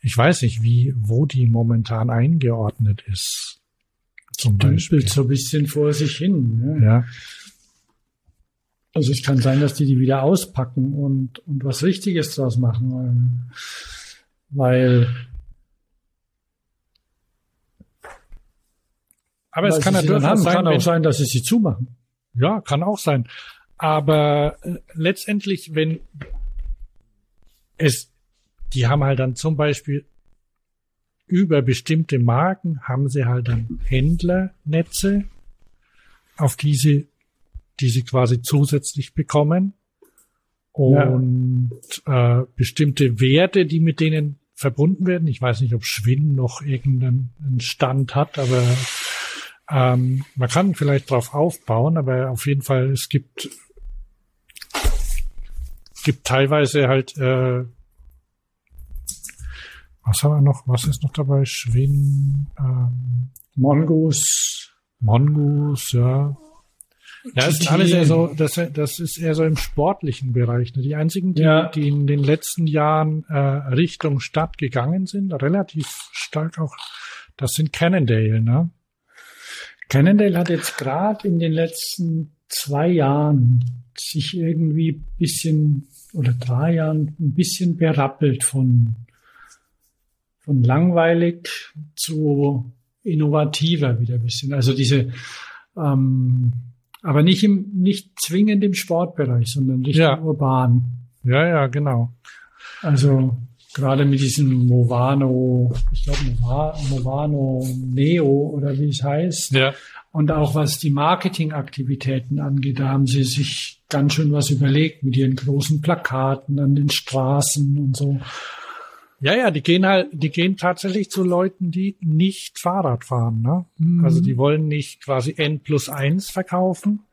ich weiß nicht, wie, wo die momentan eingeordnet ist. Zum Beispiel. so ein bisschen vor sich hin. Ja. ja. Also es kann sein, dass die die wieder auspacken und, und was Richtiges draus machen. Weil aber es kann natürlich haben, sein, kann auch sein, dass sie sie zumachen. Ja, kann auch sein. Aber äh, letztendlich, wenn es, die haben halt dann zum Beispiel über bestimmte Marken haben sie halt dann Händlernetze, auf die sie, die sie quasi zusätzlich bekommen. Und ja. äh, bestimmte Werte, die mit denen verbunden werden. Ich weiß nicht, ob Schwinn noch irgendeinen Stand hat, aber ähm, man kann vielleicht drauf aufbauen, aber auf jeden Fall, es gibt, gibt teilweise halt, äh, was haben wir noch, was ist noch dabei? Schwinn, ähm, Mongoose. Mongoose, ja. Ja, das ist alles eher so, das, das ist eher so im sportlichen Bereich. Ne? Die einzigen, die, ja. die in den letzten Jahren äh, Richtung Stadt gegangen sind, relativ stark auch, das sind Cannondale, ne? Cannondale hat jetzt gerade in den letzten zwei Jahren sich irgendwie bisschen oder drei Jahren ein bisschen berappelt von, von langweilig zu innovativer wieder ein bisschen. Also diese, ähm, aber nicht im, nicht zwingend im Sportbereich, sondern Richtung ja. urban. Ja, ja, genau. Also gerade mit diesem Movano, ich glaube Movano Neo oder wie es heißt. Ja. Und auch was die Marketingaktivitäten angeht, da haben sie sich ganz schön was überlegt mit ihren großen Plakaten an den Straßen und so. Ja, ja, die gehen halt, die gehen tatsächlich zu Leuten, die nicht Fahrrad fahren, ne? Mhm. Also die wollen nicht quasi N plus eins verkaufen,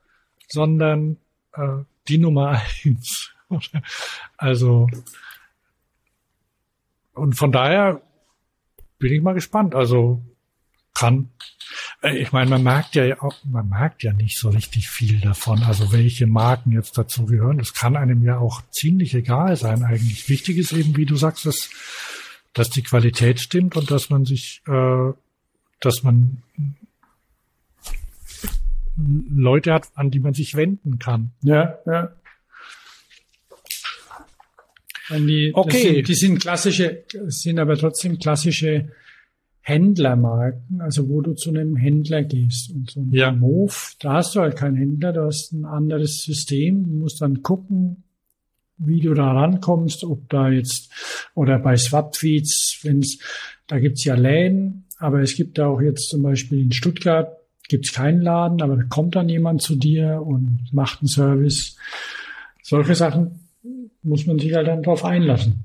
sondern äh, die Nummer eins. also und von daher bin ich mal gespannt. Also kann äh, ich meine, man merkt ja auch, man merkt ja nicht so richtig viel davon, also welche Marken jetzt dazu gehören. Das kann einem ja auch ziemlich egal sein eigentlich. Wichtig ist eben, wie du sagst, dass, dass die Qualität stimmt und dass man sich, äh, dass man Leute hat, an die man sich wenden kann. Ja, ja. Die, okay. Sind, die sind klassische, sind aber trotzdem klassische Händlermarken, also wo du zu einem Händler gehst. Und so ein ja. Move, da hast du halt keinen Händler, du hast ein anderes System. Du musst dann gucken, wie du da rankommst, ob da jetzt, oder bei Swapfeeds, wenn's, da gibt's ja Läden, aber es gibt auch jetzt zum Beispiel in Stuttgart, gibt's keinen Laden, aber da kommt dann jemand zu dir und macht einen Service. Solche Sachen muss man sich halt dann drauf einlassen.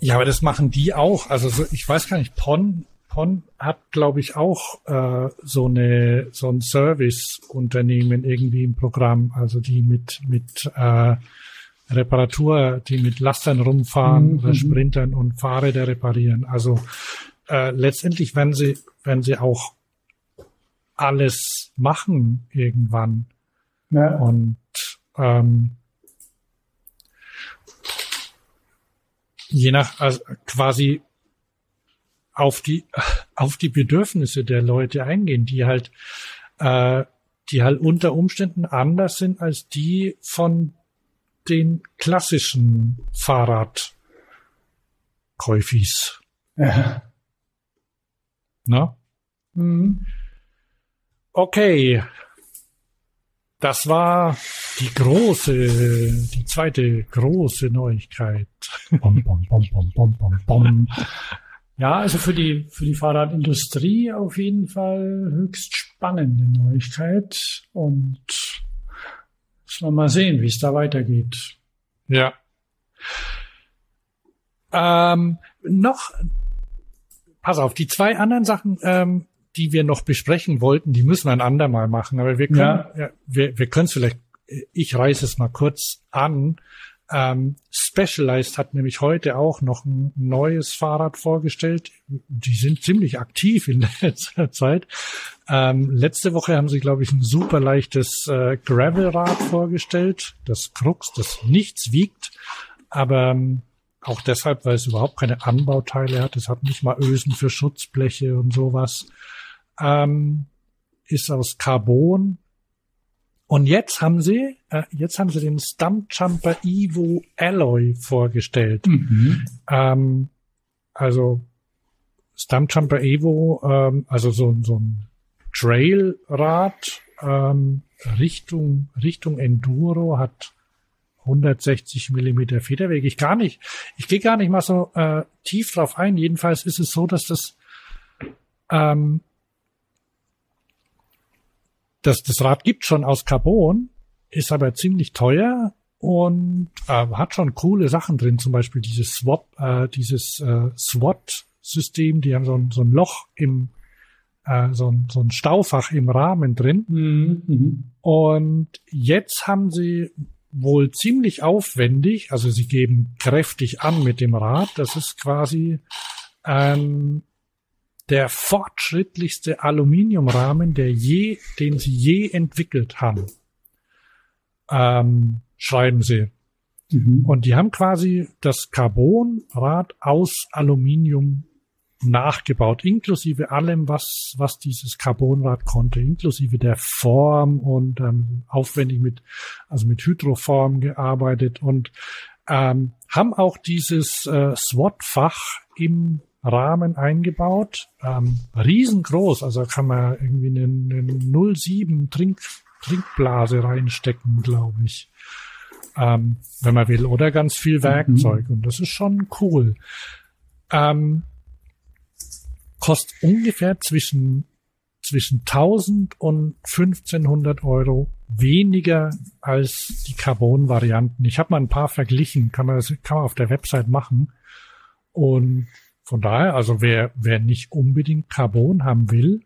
Ja, aber das machen die auch. Also so, ich weiß gar nicht, Pon, Pon hat, glaube ich, auch äh, so eine so ein Service-Unternehmen irgendwie im Programm, also die mit mit äh, Reparatur, die mit Lastern rumfahren mhm. oder mhm. Sprintern und Fahrräder reparieren. Also äh, letztendlich werden sie werden sie auch alles machen irgendwann. Ja. Und ähm, je nach also quasi auf die auf die Bedürfnisse der Leute eingehen, die halt äh, die halt unter Umständen anders sind als die von den klassischen Fahrradkäufis. Ja. Na? Mhm. Okay, das war die große, die zweite große Neuigkeit. Bom, bom, bom, bom, bom, bom, bom. Ja, also für die, für die Fahrradindustrie auf jeden Fall höchst spannende Neuigkeit und müssen wir mal sehen, wie es da weitergeht. Ja. Ähm, noch, pass auf, die zwei anderen Sachen, ähm, die wir noch besprechen wollten, die müssen wir ein andermal machen. Aber wir können, ja. ja wir, wir können es vielleicht, ich reiße es mal kurz an. Ähm, Specialized hat nämlich heute auch noch ein neues Fahrrad vorgestellt. Die sind ziemlich aktiv in letzter Zeit. Ähm, letzte Woche haben sie, glaube ich, ein super leichtes äh, Gravelrad vorgestellt, das Krux, das nichts wiegt, aber ähm, auch deshalb, weil es überhaupt keine Anbauteile hat. Es hat nicht mal Ösen für Schutzbleche und sowas ähm, ist aus Carbon. Und jetzt haben sie, äh, jetzt haben sie den Stumpjumper Evo Alloy vorgestellt. Mhm. Ähm, also Stumpjumper Evo, ähm, also so, so ein Trailrad ähm, Richtung Richtung Enduro hat 160 Millimeter Federweg. Ich gar nicht, ich gehe gar nicht mal so äh, tief drauf ein. Jedenfalls ist es so, dass das ähm, das, das Rad gibt schon aus Carbon, ist aber ziemlich teuer und äh, hat schon coole Sachen drin, zum Beispiel dieses Swap, äh, dieses äh, SWAT-System, die haben so ein, so ein Loch im, äh, so, ein, so ein Staufach im Rahmen drin. Mhm. Und jetzt haben sie wohl ziemlich aufwendig, also sie geben kräftig an mit dem Rad. Das ist quasi ähm, der fortschrittlichste Aluminiumrahmen, der je, den sie je entwickelt haben. Ähm, schreiben sie. Mhm. Und die haben quasi das Carbonrad aus Aluminium nachgebaut, inklusive allem, was, was dieses Carbonrad konnte, inklusive der Form und ähm, aufwendig mit, also mit Hydroform gearbeitet und ähm, haben auch dieses äh, SWAT-Fach im Rahmen eingebaut, ähm, riesengroß, also kann man irgendwie eine, eine 07 Trink, Trinkblase reinstecken, glaube ich ähm, wenn man will, oder ganz viel Werkzeug. Mhm. Und das ist schon cool. Ähm, kostet ungefähr zwischen, zwischen 1000 und 1500 Euro weniger als die Carbon-Varianten. Ich habe mal ein paar verglichen, kann man, das kann man auf der Website machen. Und von daher, also wer, wer nicht unbedingt Carbon haben will,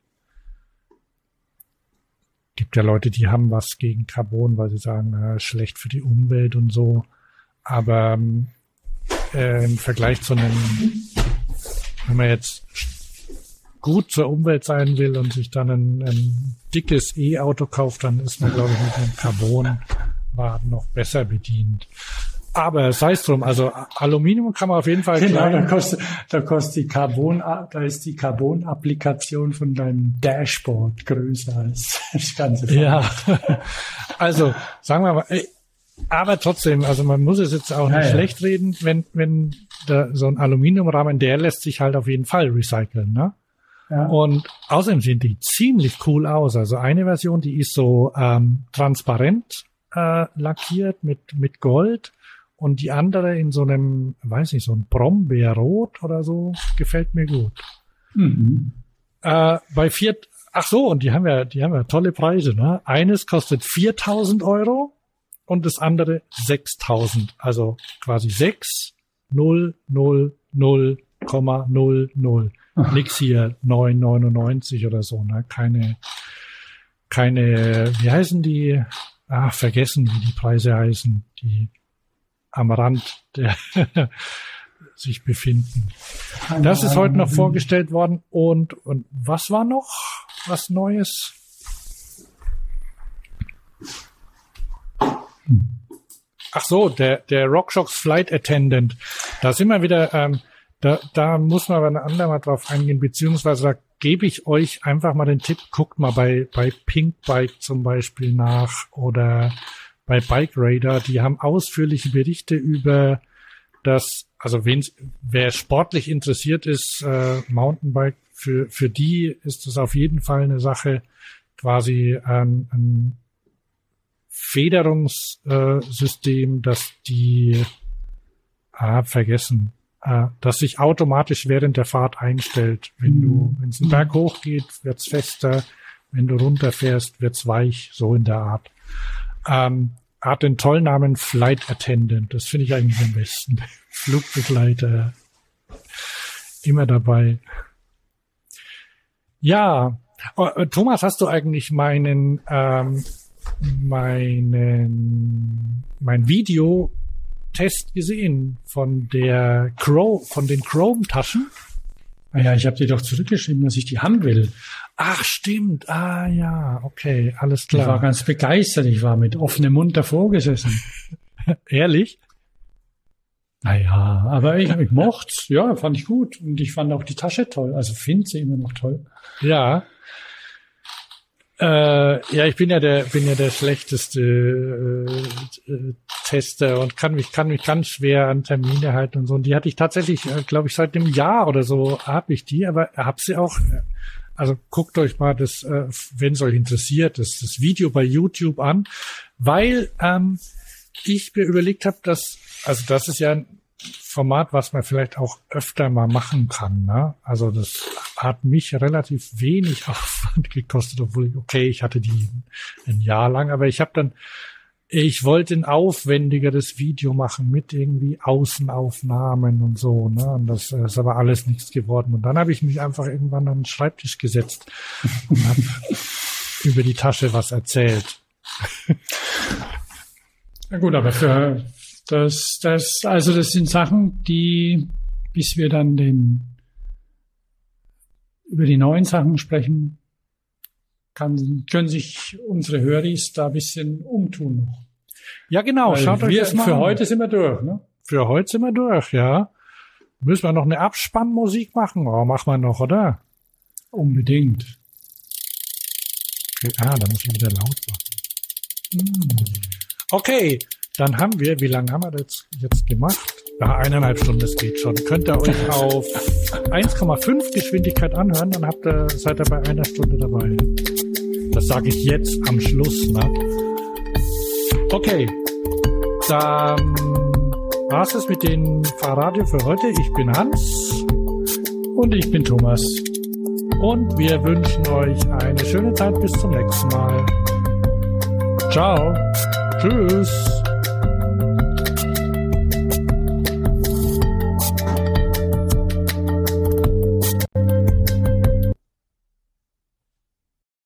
gibt ja Leute, die haben was gegen Carbon, weil sie sagen, äh, schlecht für die Umwelt und so. Aber äh, im Vergleich zu einem, wenn man jetzt gut zur Umwelt sein will und sich dann ein, ein dickes E-Auto kauft, dann ist man, glaube ich, mit einem Carbonrad noch besser bedient. Aber sei es drum, also Aluminium kann man auf jeden Fall. Genau, da kostet, da kostet die Carbon, da ist die Carbon-Applikation von deinem Dashboard größer als das ganze. Ja, also sagen wir mal, aber trotzdem, also man muss es jetzt auch nicht ja, schlecht reden, wenn wenn da so ein Aluminiumrahmen, der lässt sich halt auf jeden Fall recyceln, ne? Ja. Und außerdem sehen die ziemlich cool aus. Also eine Version, die ist so ähm, transparent äh, lackiert mit mit Gold und die andere in so einem, weiß nicht, so ein Brombeerrot oder so, gefällt mir gut. Mhm. Äh, bei vier, ach so, und die haben ja, die haben ja tolle Preise, ne? Eines kostet 4000 Euro und das andere 6000. Also quasi 6, 0, 0, 0, 0, 0. Nix hier 9,99 oder so, ne? Keine, keine, wie heißen die? Ah, vergessen, wie die Preise heißen. Die am Rand der sich befinden. Das ist heute noch vorgestellt worden. Und, und was war noch was Neues? Ach so, der, der RockShox Flight Attendant. Da sind wir wieder, ähm, da, da muss man aber ein andermal drauf eingehen, beziehungsweise da gebe ich euch einfach mal den Tipp, guckt mal bei, bei Pink Bike zum Beispiel nach oder bei Bike Radar, die haben ausführliche Berichte über das, also wen, wer sportlich interessiert ist, äh, Mountainbike, für, für die ist es auf jeden Fall eine Sache, quasi ein, ein Federungssystem, dass die, ah, vergessen, äh, dass sich automatisch während der Fahrt einstellt. Wenn du, wenn es einen Berg hochgeht, wird's fester, wenn du runterfährst, wird's weich, so in der Art. Ähm, hat den tollen Namen Flight Attendant. Das finde ich eigentlich am besten. Flugbegleiter. Immer dabei. Ja. Oh, äh, Thomas, hast du eigentlich meinen, ähm, meinen, mein Video-Test gesehen von der Chrome, von den Chrome-Taschen? Naja, ich habe dir doch zurückgeschrieben, dass ich die haben will. Ach, stimmt. Ah, ja, okay, alles klar. Ich war ganz begeistert. Ich war mit offenem Mund davor gesessen. Ehrlich? Naja, aber ich, ich mocht's. Ja, fand ich gut. Und ich fand auch die Tasche toll. Also finde sie immer noch toll. Ja. Äh, ja, ich bin ja der, bin ja der schlechteste äh, äh, Tester und kann mich, kann mich ganz schwer an Termine halten und so. Und die hatte ich tatsächlich, äh, glaube ich, seit einem Jahr oder so habe ich die, aber habe sie auch also guckt euch mal das, äh, wenn es euch interessiert, das, das Video bei YouTube an, weil ähm, ich mir überlegt habe, dass, also das ist ja ein Format, was man vielleicht auch öfter mal machen kann. Ne? Also das hat mich relativ wenig Aufwand gekostet, obwohl ich, okay, ich hatte die ein Jahr lang, aber ich habe dann ich wollte ein aufwendigeres Video machen mit irgendwie Außenaufnahmen und so, ne? Und das ist aber alles nichts geworden. Und dann habe ich mich einfach irgendwann an den Schreibtisch gesetzt und habe über die Tasche was erzählt. Na gut, aber für das, das, also das sind Sachen, die, bis wir dann den über die neuen Sachen sprechen, kann, können sich unsere Höris da ein bisschen umtun noch. Ja, genau. Weil Schaut euch wir, das mal Für an. heute sind wir durch, ne? Für heute sind wir durch, ja. Müssen wir noch eine Abspannmusik machen? Oh, machen wir noch, oder? Unbedingt. Okay, ah, da muss ich wieder laut machen. Okay, dann haben wir, wie lange haben wir das jetzt gemacht? Ja, eineinhalb Stunden, das geht schon. Könnt ihr euch auf 1,5 Geschwindigkeit anhören, dann habt ihr, seid ihr bei einer Stunde dabei. Das sage ich jetzt am Schluss, ne? Okay, dann war's es mit dem Fahrradio für heute. Ich bin Hans Und ich bin Thomas. und wir wünschen euch eine schöne Zeit bis zum nächsten Mal. Ciao. Tschüss.